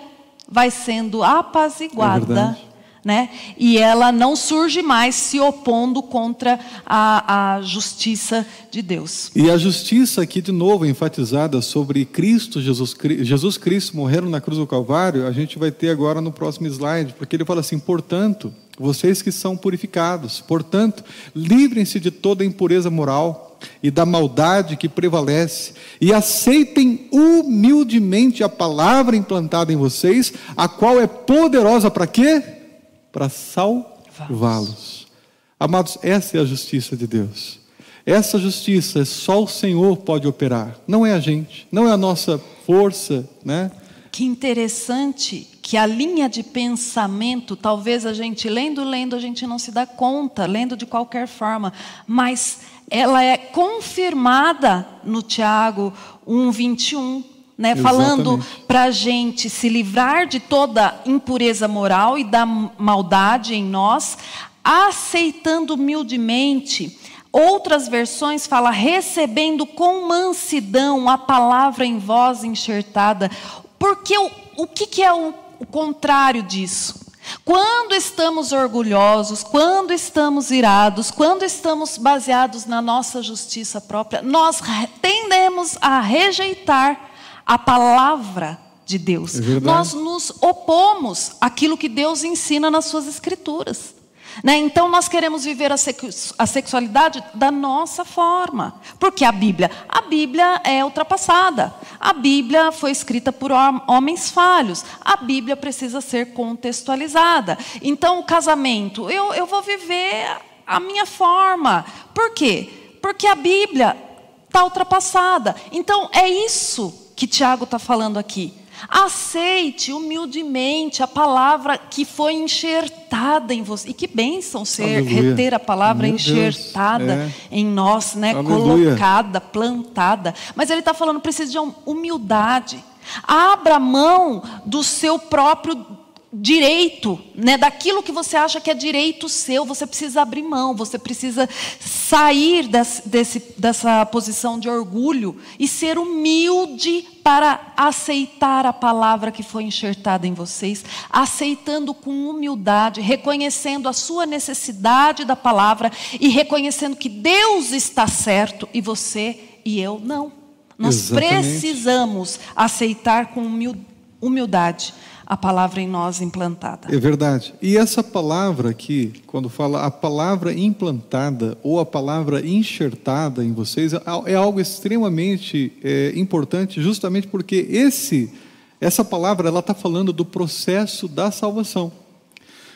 vai sendo apaziguada. É né? E ela não surge mais se opondo contra a, a justiça de Deus. E a justiça aqui de novo enfatizada sobre Cristo, Jesus, Jesus Cristo morrendo na cruz do Calvário, a gente vai ter agora no próximo slide, porque ele fala assim: portanto, vocês que são purificados, portanto, livrem-se de toda impureza moral e da maldade que prevalece, e aceitem humildemente a palavra implantada em vocês, a qual é poderosa para quê? Para salvá-los. Amados, essa é a justiça de Deus. Essa justiça só o Senhor pode operar, não é a gente, não é a nossa força, né? Que interessante que a linha de pensamento, talvez a gente lendo, lendo, a gente não se dá conta, lendo de qualquer forma, mas ela é confirmada no Tiago 1, 21 né, falando para a gente se livrar de toda impureza moral e da maldade em nós, aceitando humildemente. Outras versões fala recebendo com mansidão a palavra em voz enxertada. Porque o, o que, que é o, o contrário disso? Quando estamos orgulhosos, quando estamos irados, quando estamos baseados na nossa justiça própria, nós tendemos a rejeitar a palavra de Deus. É Nós nos opomos àquilo que Deus ensina nas suas escrituras. Né? Então nós queremos viver a, a, sexualidade da nossa forma, porque a Bíblia, a Bíblia é ultrapassada. A Bíblia foi escrita por homens falhos. A Bíblia precisa ser contextualizada. Então o casamento, eu, eu vou viver a minha forma. Por quê? Porque a Bíblia está ultrapassada. Então é isso que Tiago está falando aqui. Aceite humildemente a palavra que foi enxertada em você. E que bênção ser Aleluia. reter a palavra Meu enxertada é. em nós, né? colocada, plantada. Mas ele está falando, precisa de humildade. Abra mão do seu próprio direito, né, daquilo que você acha que é direito seu, você precisa abrir mão, você precisa sair desse, desse, dessa posição de orgulho e ser humilde para aceitar a palavra que foi enxertada em vocês, aceitando com humildade, reconhecendo a sua necessidade da palavra e reconhecendo que Deus está certo e você e eu não. Nós Exatamente. precisamos aceitar com humildade a palavra em nós implantada. É verdade. E essa palavra aqui, quando fala a palavra implantada ou a palavra enxertada em vocês, é, é algo extremamente é, importante, justamente porque esse, essa palavra ela está falando do processo da salvação.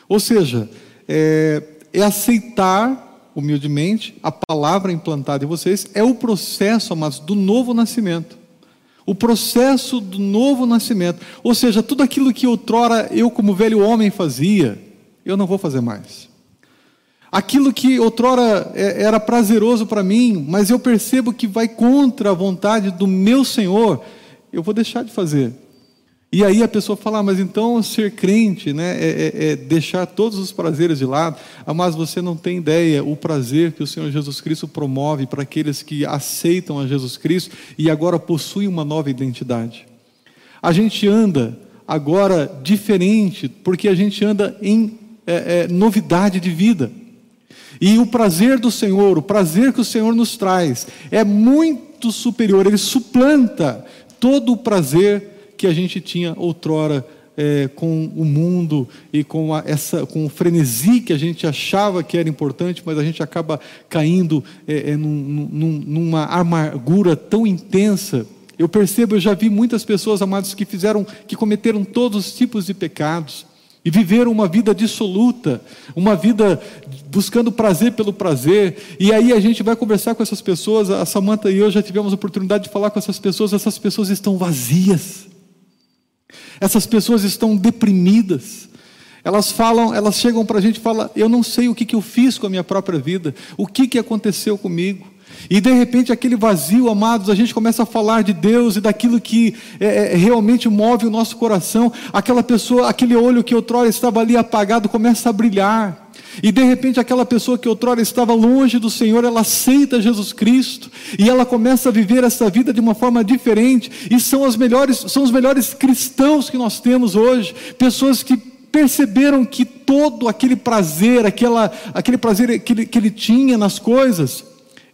Ou seja, é, é aceitar humildemente a palavra implantada em vocês, é o processo, amados, do novo nascimento o processo do novo nascimento. Ou seja, tudo aquilo que outrora eu, como velho homem, fazia, eu não vou fazer mais. Aquilo que outrora é, era prazeroso para mim, mas eu percebo que vai contra a vontade do meu Senhor, eu vou deixar de fazer. E aí a pessoa fala, ah, mas então ser crente né, é, é, é, deixar todos os prazeres de lado. Ah, mas você não tem ideia o prazer que o Senhor Jesus Cristo promove para aqueles que aceitam a Jesus Cristo e agora possuem uma nova identidade. A gente anda agora diferente, porque a gente anda em é, é, novidade de vida. E o prazer do Senhor, o prazer que o Senhor nos traz, é muito superior, ele suplanta todo o prazer que a gente tinha outrora é, com o mundo e com, a, essa, com o frenesi que a gente achava que era importante, mas a gente acaba caindo é, é, num, num, numa amargura tão intensa. Eu percebo, eu já vi muitas pessoas, amados, que fizeram, que cometeram todos os tipos de pecados e viveram uma vida dissoluta, uma vida buscando prazer pelo prazer. E aí a gente vai conversar com essas pessoas, a Samanta e eu já tivemos a oportunidade de falar com essas pessoas, essas pessoas estão vazias. Essas pessoas estão deprimidas. Elas falam, elas chegam para a gente e falam: Eu não sei o que, que eu fiz com a minha própria vida, o que, que aconteceu comigo. E de repente, aquele vazio, amados, a gente começa a falar de Deus e daquilo que é, é, realmente move o nosso coração. Aquela pessoa, aquele olho que outrora estava ali apagado, começa a brilhar. E de repente, aquela pessoa que outrora estava longe do Senhor, ela aceita Jesus Cristo e ela começa a viver essa vida de uma forma diferente. E são, as melhores, são os melhores cristãos que nós temos hoje, pessoas que perceberam que todo aquele prazer, aquela, aquele prazer que ele, que ele tinha nas coisas,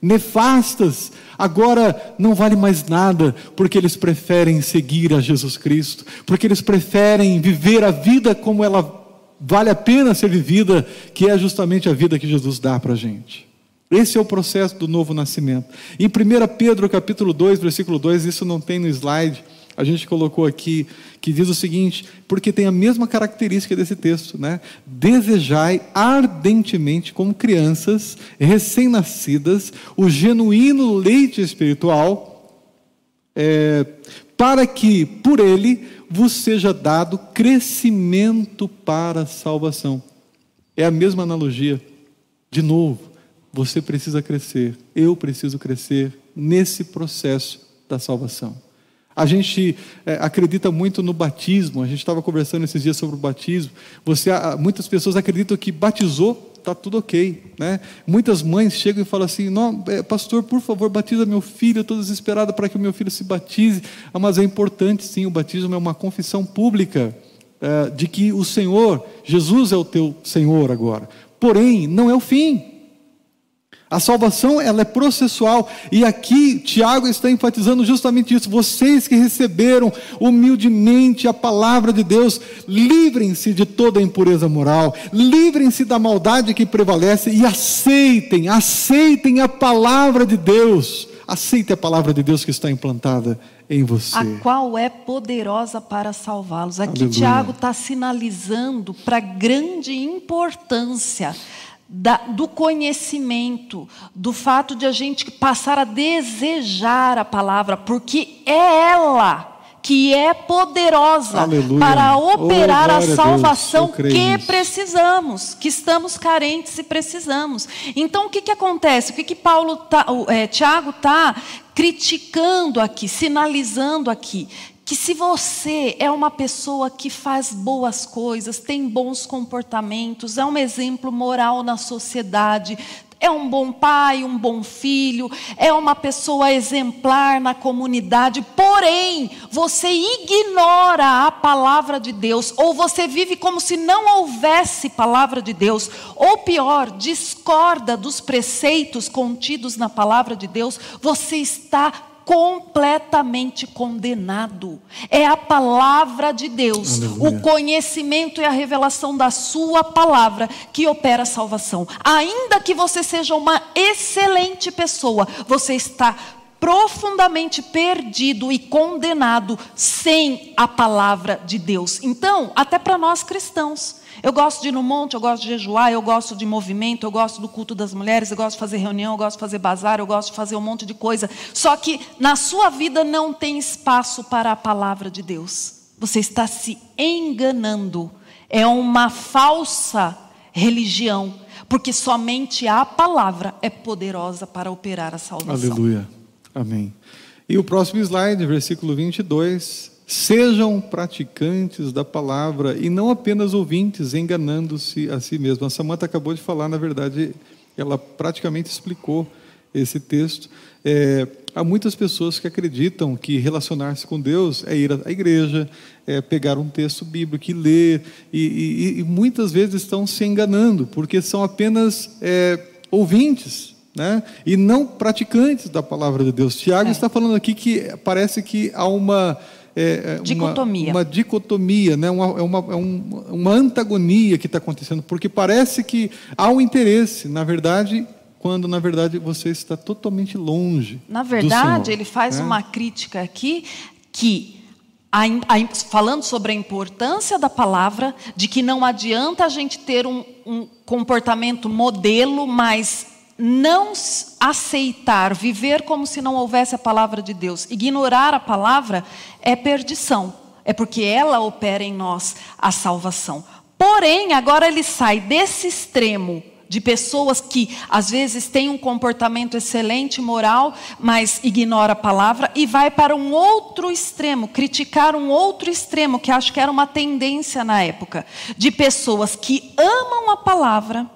nefastas, agora não vale mais nada, porque eles preferem seguir a Jesus Cristo, porque eles preferem viver a vida como ela vale a pena ser vivida, que é justamente a vida que Jesus dá para a gente. Esse é o processo do novo nascimento. Em 1 Pedro capítulo 2, versículo 2, isso não tem no slide, a gente colocou aqui, que diz o seguinte, porque tem a mesma característica desse texto, né? Desejai ardentemente, como crianças recém-nascidas, o genuíno leite espiritual, é, para que por ele vos seja dado crescimento para a salvação. É a mesma analogia. De novo, você precisa crescer, eu preciso crescer nesse processo da salvação. A gente é, acredita muito no batismo. A gente estava conversando esses dias sobre o batismo. Você, muitas pessoas acreditam que batizou está tudo ok, né? Muitas mães chegam e falam assim: Não, é, pastor, por favor, batiza meu filho. Eu estou desesperada para que o meu filho se batize. Ah, mas é importante, sim. O batismo é uma confissão pública é, de que o Senhor, Jesus é o teu Senhor agora. Porém, não é o fim. A salvação ela é processual e aqui Tiago está enfatizando justamente isso. Vocês que receberam humildemente a palavra de Deus, livrem-se de toda a impureza moral, livrem-se da maldade que prevalece e aceitem, aceitem a palavra de Deus. Aceite a palavra de Deus que está implantada em você. A qual é poderosa para salvá-los. Aqui Aleluia. Tiago está sinalizando para grande importância da, do conhecimento, do fato de a gente passar a desejar a palavra, porque é ela que é poderosa Aleluia. para operar oh, a salvação a que precisamos, que estamos carentes e precisamos. Então, o que, que acontece? O que, que Paulo tá, é, Tiago está criticando aqui, sinalizando aqui? Que se você é uma pessoa que faz boas coisas, tem bons comportamentos, é um exemplo moral na sociedade, é um bom pai, um bom filho, é uma pessoa exemplar na comunidade, porém, você ignora a palavra de Deus, ou você vive como se não houvesse palavra de Deus, ou pior, discorda dos preceitos contidos na palavra de Deus, você está completamente condenado. É a palavra de Deus, Aleluia. o conhecimento e a revelação da Sua palavra que opera a salvação. Ainda que você seja uma excelente pessoa, você está profundamente perdido e condenado sem a palavra de Deus. Então, até para nós cristãos, eu gosto de ir no monte, eu gosto de jejuar, eu gosto de movimento, eu gosto do culto das mulheres, eu gosto de fazer reunião, eu gosto de fazer bazar, eu gosto de fazer um monte de coisa. Só que na sua vida não tem espaço para a palavra de Deus. Você está se enganando. É uma falsa religião, porque somente a palavra é poderosa para operar a salvação. Aleluia. Amém. E o próximo slide, versículo 22. Sejam praticantes da palavra e não apenas ouvintes, enganando-se a si mesmos. A Samanta acabou de falar, na verdade, ela praticamente explicou esse texto. É, há muitas pessoas que acreditam que relacionar-se com Deus é ir à igreja, é pegar um texto bíblico e ler, e, e, e muitas vezes estão se enganando, porque são apenas é, ouvintes. Né? E não praticantes da palavra de Deus. Tiago é. está falando aqui que parece que há uma é, é dicotomia. Uma, uma dicotomia, né? uma, é uma, é uma antagonia que está acontecendo, porque parece que há um interesse, na verdade, quando na verdade você está totalmente longe. Na verdade, ele faz né? uma crítica aqui que a, a, falando sobre a importância da palavra, de que não adianta a gente ter um, um comportamento modelo, mas não aceitar, viver como se não houvesse a palavra de Deus, ignorar a palavra é perdição. É porque ela opera em nós a salvação. Porém, agora ele sai desse extremo de pessoas que às vezes têm um comportamento excelente, moral, mas ignora a palavra e vai para um outro extremo, criticar um outro extremo que acho que era uma tendência na época, de pessoas que amam a palavra,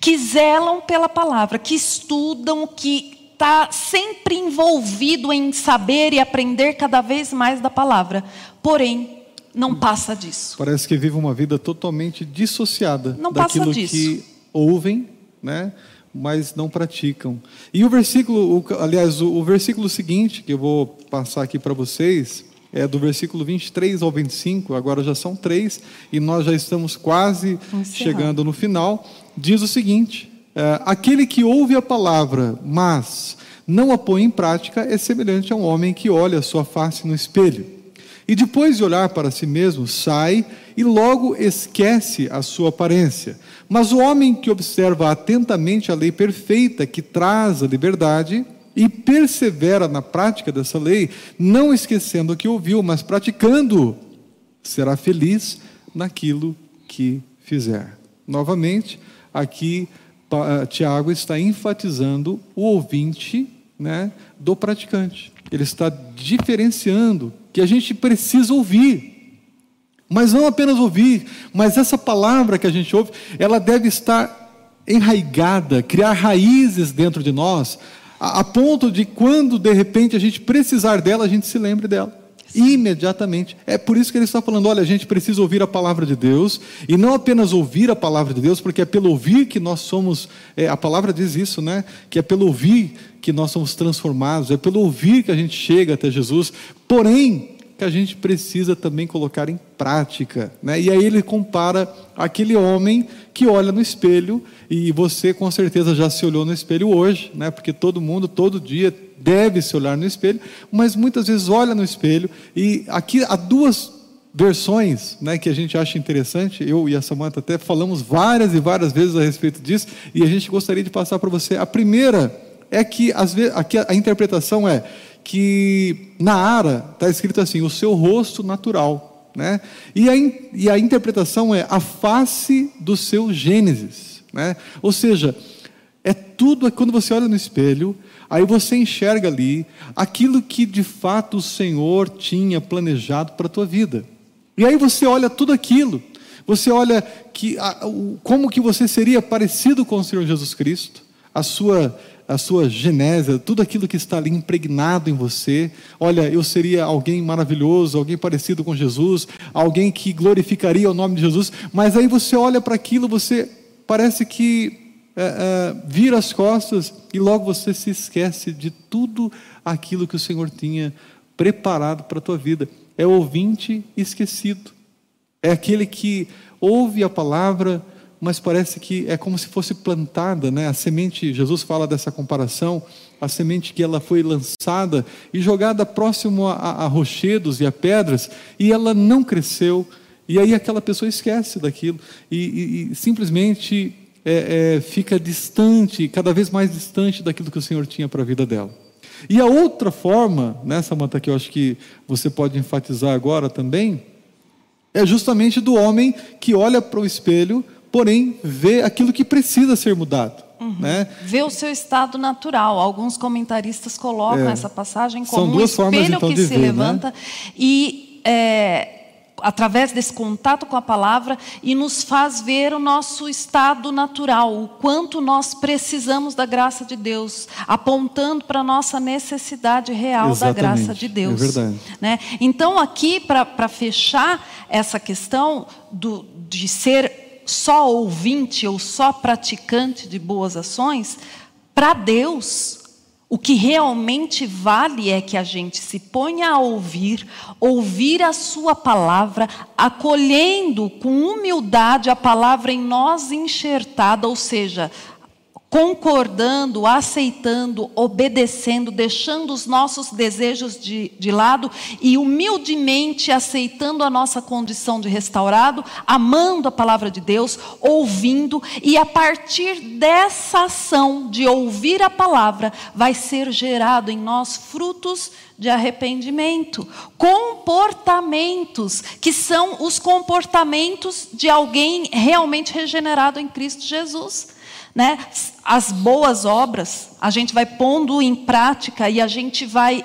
que zelam pela palavra, que estudam, que está sempre envolvido em saber e aprender cada vez mais da palavra. Porém, não passa disso. Parece que vive uma vida totalmente dissociada não daquilo que ouvem, né? mas não praticam. E o versículo, aliás, o, o versículo seguinte que eu vou passar aqui para vocês, é do versículo 23 ao 25, agora já são três, e nós já estamos quase chegando no final. Diz o seguinte: é, aquele que ouve a palavra, mas não a põe em prática, é semelhante a um homem que olha a sua face no espelho. E depois de olhar para si mesmo, sai e logo esquece a sua aparência. Mas o homem que observa atentamente a lei perfeita que traz a liberdade, e persevera na prática dessa lei, não esquecendo o que ouviu, mas praticando, será feliz naquilo que fizer. Novamente, aqui eh, Tiago está enfatizando o ouvinte né, do praticante. Ele está diferenciando que a gente precisa ouvir. Mas não apenas ouvir, mas essa palavra que a gente ouve, ela deve estar enraigada, criar raízes dentro de nós, a, a ponto de quando de repente a gente precisar dela, a gente se lembre dela. Imediatamente. É por isso que ele está falando: olha, a gente precisa ouvir a palavra de Deus, e não apenas ouvir a palavra de Deus, porque é pelo ouvir que nós somos, é, a palavra diz isso, né? Que é pelo ouvir que nós somos transformados, é pelo ouvir que a gente chega até Jesus. Porém, que a gente precisa também colocar em prática. Né? E aí ele compara aquele homem que olha no espelho, e você com certeza já se olhou no espelho hoje, né? porque todo mundo, todo dia, deve se olhar no espelho, mas muitas vezes olha no espelho, e aqui há duas versões né, que a gente acha interessante, eu e a Samanta até falamos várias e várias vezes a respeito disso, e a gente gostaria de passar para você. A primeira é que, às vezes, aqui a interpretação é que na Ara está escrito assim: o seu rosto natural. Né? E, a, e a interpretação é a face do seu Gênesis. Né? Ou seja, é tudo, é quando você olha no espelho, aí você enxerga ali aquilo que de fato o Senhor tinha planejado para a tua vida. E aí você olha tudo aquilo, você olha que, como que você seria parecido com o Senhor Jesus Cristo, a sua a sua genese, tudo aquilo que está ali impregnado em você. Olha, eu seria alguém maravilhoso, alguém parecido com Jesus, alguém que glorificaria o nome de Jesus, mas aí você olha para aquilo, você parece que é, é, vira as costas e logo você se esquece de tudo aquilo que o Senhor tinha preparado para a tua vida. É ouvinte esquecido. É aquele que ouve a palavra, mas parece que é como se fosse plantada, né? A semente, Jesus fala dessa comparação, a semente que ela foi lançada e jogada próximo a, a rochedos e a pedras, e ela não cresceu, e aí aquela pessoa esquece daquilo e, e, e simplesmente é, é, fica distante, cada vez mais distante daquilo que o Senhor tinha para a vida dela. E a outra forma, nessa né, manta que eu acho que você pode enfatizar agora também, é justamente do homem que olha para o espelho porém vê aquilo que precisa ser mudado. Uhum. Né? Vê o seu estado natural. Alguns comentaristas colocam é. essa passagem como um espelho formas, então, que se ver, levanta né? e é, através desse contato com a palavra e nos faz ver o nosso estado natural, o quanto nós precisamos da graça de Deus, apontando para a nossa necessidade real Exatamente. da graça de Deus. É verdade. Né? Então, aqui, para fechar essa questão do, de ser só ouvinte ou só praticante de boas ações, para Deus, o que realmente vale é que a gente se ponha a ouvir, ouvir a Sua palavra, acolhendo com humildade a palavra em nós enxertada, ou seja, concordando, aceitando, obedecendo, deixando os nossos desejos de, de lado e humildemente aceitando a nossa condição de restaurado, amando a palavra de Deus, ouvindo, e a partir dessa ação de ouvir a palavra, vai ser gerado em nós frutos de arrependimento, comportamentos que são os comportamentos de alguém realmente regenerado em Cristo Jesus. Né? As boas obras, a gente vai pondo em prática e a gente vai.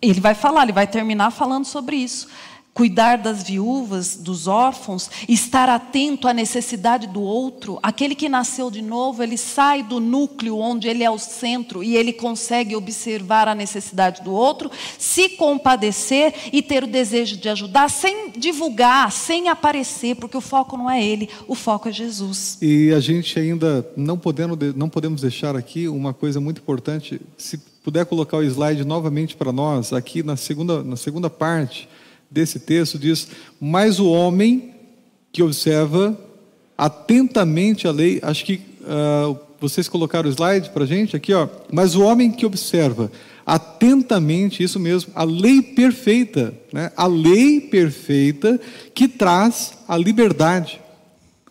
Ele vai falar, ele vai terminar falando sobre isso cuidar das viúvas, dos órfãos, estar atento à necessidade do outro. Aquele que nasceu de novo, ele sai do núcleo onde ele é o centro e ele consegue observar a necessidade do outro, se compadecer e ter o desejo de ajudar, sem divulgar, sem aparecer, porque o foco não é ele, o foco é Jesus. E a gente ainda não podemos, não podemos deixar aqui uma coisa muito importante, se puder colocar o slide novamente para nós, aqui na segunda, na segunda parte desse texto diz: Mas o homem que observa atentamente a lei, acho que uh, vocês colocaram o slide para a gente aqui, ó. Mas o homem que observa atentamente, isso mesmo, a lei perfeita, né? a lei perfeita que traz a liberdade.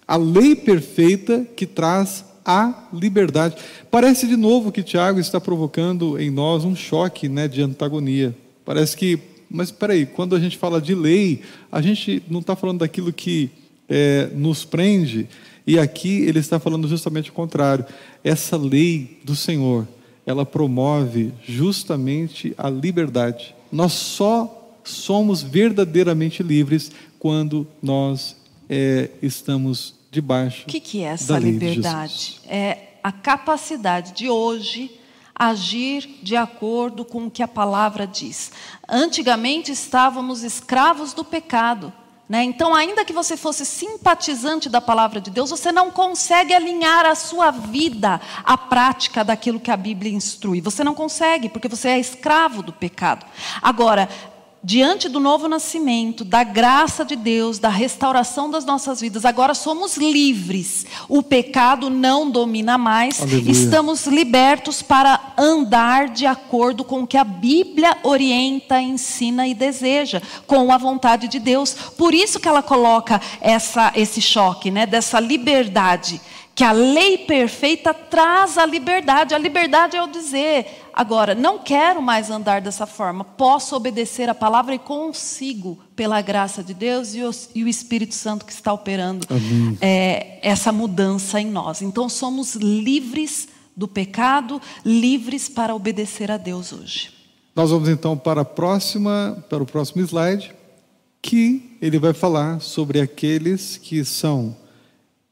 A lei perfeita que traz a liberdade. Parece de novo que Tiago está provocando em nós um choque né, de antagonia. Parece que mas espera aí, quando a gente fala de lei, a gente não está falando daquilo que é, nos prende, e aqui ele está falando justamente o contrário. Essa lei do Senhor, ela promove justamente a liberdade. Nós só somos verdadeiramente livres quando nós é, estamos debaixo. O que, que é essa liberdade? De é a capacidade de hoje agir de acordo com o que a palavra diz. Antigamente estávamos escravos do pecado. Né? Então, ainda que você fosse simpatizante da palavra de Deus, você não consegue alinhar a sua vida à prática daquilo que a Bíblia instrui. Você não consegue, porque você é escravo do pecado. Agora, diante do novo nascimento, da graça de Deus, da restauração das nossas vidas, agora somos livres. O pecado não domina mais. Aleluia. Estamos libertos para andar de acordo com o que a Bíblia orienta, ensina e deseja, com a vontade de Deus. Por isso que ela coloca essa, esse choque, né, dessa liberdade que a lei perfeita traz a liberdade. A liberdade é o dizer, agora, não quero mais andar dessa forma, posso obedecer a palavra e consigo, pela graça de Deus e o, e o Espírito Santo que está operando é, essa mudança em nós. Então, somos livres do pecado, livres para obedecer a Deus hoje. Nós vamos então para a próxima, para o próximo slide, que ele vai falar sobre aqueles que são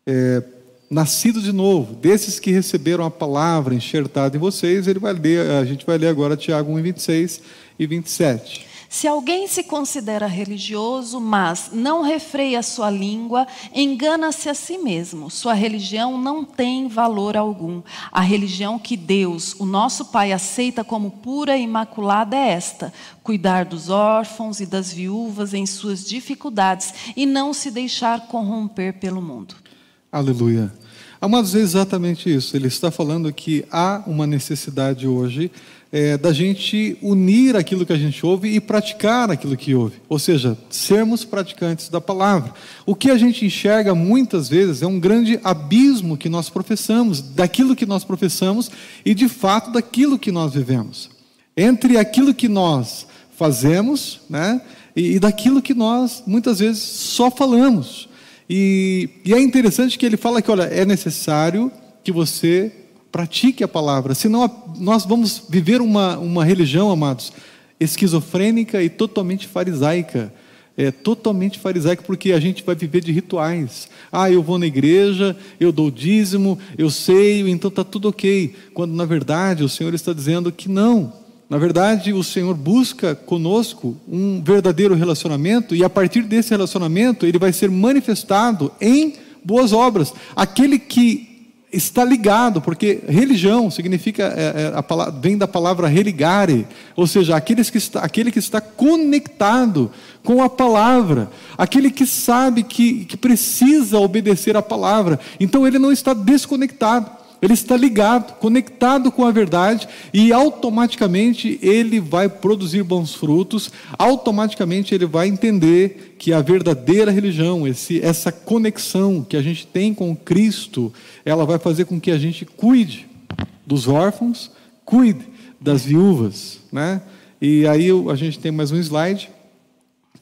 é, nascido de novo, desses que receberam a palavra enxertada em vocês, ele vai ler, a gente vai ler agora Tiago 1, 26 e 27. Se alguém se considera religioso, mas não refreia sua língua, engana-se a si mesmo. Sua religião não tem valor algum. A religião que Deus, o nosso Pai, aceita como pura e imaculada é esta: cuidar dos órfãos e das viúvas em suas dificuldades e não se deixar corromper pelo mundo. Aleluia. Amados, é exatamente isso. Ele está falando que há uma necessidade hoje é, da gente unir aquilo que a gente ouve e praticar aquilo que ouve. Ou seja, sermos praticantes da palavra. O que a gente enxerga muitas vezes é um grande abismo que nós professamos, daquilo que nós professamos e de fato daquilo que nós vivemos. Entre aquilo que nós fazemos né, e, e daquilo que nós muitas vezes só falamos. E, e é interessante que ele fala que, olha, é necessário que você pratique a palavra, senão nós vamos viver uma, uma religião, amados, esquizofrênica e totalmente farisaica. É totalmente farisaico porque a gente vai viver de rituais. Ah, eu vou na igreja, eu dou dízimo, eu sei, então está tudo ok. Quando na verdade o Senhor está dizendo que não. Na verdade, o Senhor busca conosco um verdadeiro relacionamento e a partir desse relacionamento ele vai ser manifestado em boas obras. Aquele que está ligado, porque religião significa, é, é, palavra, vem da palavra religare, ou seja, aqueles que está, aquele que está conectado com a palavra, aquele que sabe que, que precisa obedecer à palavra, então ele não está desconectado. Ele está ligado, conectado com a verdade e automaticamente ele vai produzir bons frutos, automaticamente ele vai entender que a verdadeira religião, esse, essa conexão que a gente tem com Cristo, ela vai fazer com que a gente cuide dos órfãos, cuide das viúvas. Né? E aí a gente tem mais um slide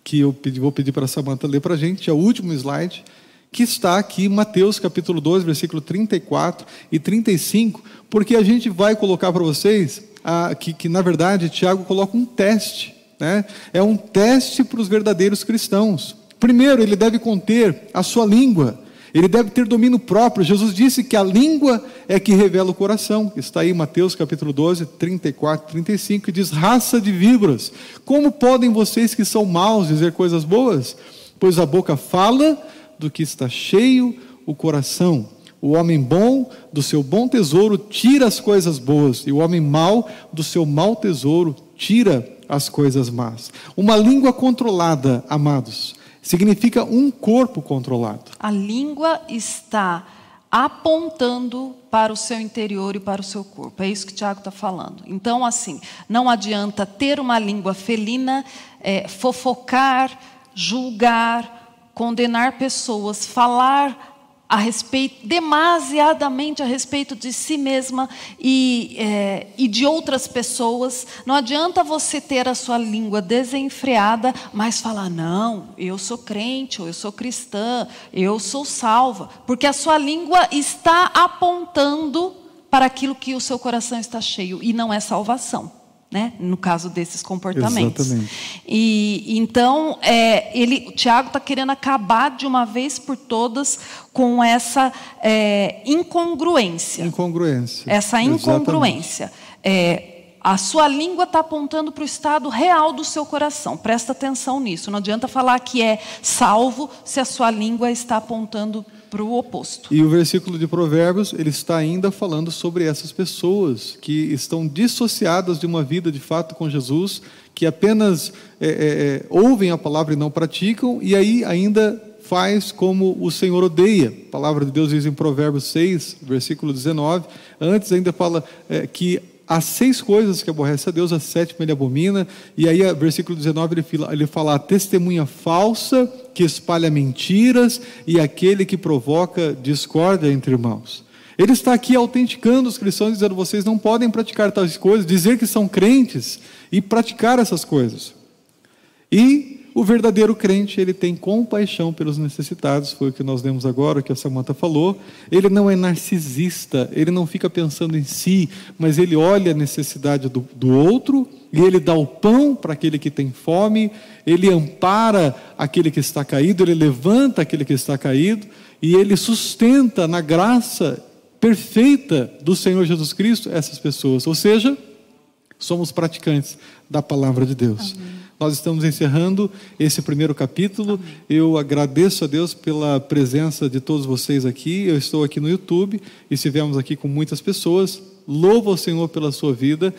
que eu vou pedir para a Samanta ler para a gente, é o último slide que está aqui em Mateus capítulo 12, versículo 34 e 35, porque a gente vai colocar para vocês ah, que, que, na verdade, Tiago coloca um teste, né? é um teste para os verdadeiros cristãos. Primeiro, ele deve conter a sua língua, ele deve ter domínio próprio. Jesus disse que a língua é que revela o coração. Está aí Mateus capítulo 12, 34 e 35, e diz: Raça de víboras, como podem vocês que são maus dizer coisas boas? Pois a boca fala do que está cheio o coração. O homem bom do seu bom tesouro tira as coisas boas, e o homem mau do seu mau tesouro tira as coisas más. Uma língua controlada, amados, significa um corpo controlado. A língua está apontando para o seu interior e para o seu corpo. É isso que o Tiago está falando. Então, assim, não adianta ter uma língua felina, é, fofocar, julgar, condenar pessoas, falar a respeito, demasiadamente a respeito de si mesma e, é, e de outras pessoas. Não adianta você ter a sua língua desenfreada, mas falar, não, eu sou crente, ou eu sou cristã, eu sou salva, porque a sua língua está apontando para aquilo que o seu coração está cheio, e não é salvação né? no caso desses comportamentos. Exatamente. E então é, ele, o Tiago está querendo acabar de uma vez por todas com essa é, incongruência. Incongruência. Essa incongruência. É, a sua língua está apontando para o estado real do seu coração. Presta atenção nisso. Não adianta falar que é salvo se a sua língua está apontando para o oposto. E o versículo de Provérbios, ele está ainda falando sobre essas pessoas que estão dissociadas de uma vida de fato com Jesus, que apenas é, é, é ouvem a palavra e não praticam, e aí ainda faz como o Senhor odeia. A palavra de Deus diz em Provérbios 6, versículo 19. Antes ainda fala é, que há seis coisas que aborrece a Deus, a sétima ele abomina, e aí, versículo 19, ele fala, ele fala a testemunha falsa que espalha mentiras e aquele que provoca discórdia entre irmãos. Ele está aqui autenticando os cristãos, dizendo: vocês não podem praticar tais coisas, dizer que são crentes e praticar essas coisas. E o verdadeiro crente, ele tem compaixão pelos necessitados, foi o que nós lemos agora, o que a Samanta falou. Ele não é narcisista, ele não fica pensando em si, mas ele olha a necessidade do, do outro e ele dá o pão para aquele que tem fome, ele ampara aquele que está caído, ele levanta aquele que está caído e ele sustenta na graça perfeita do Senhor Jesus Cristo essas pessoas. Ou seja, somos praticantes da palavra de Deus. Amém. Nós estamos encerrando esse primeiro capítulo. Amém. Eu agradeço a Deus pela presença de todos vocês aqui. Eu estou aqui no YouTube e estivemos aqui com muitas pessoas. Louvo ao Senhor pela sua vida.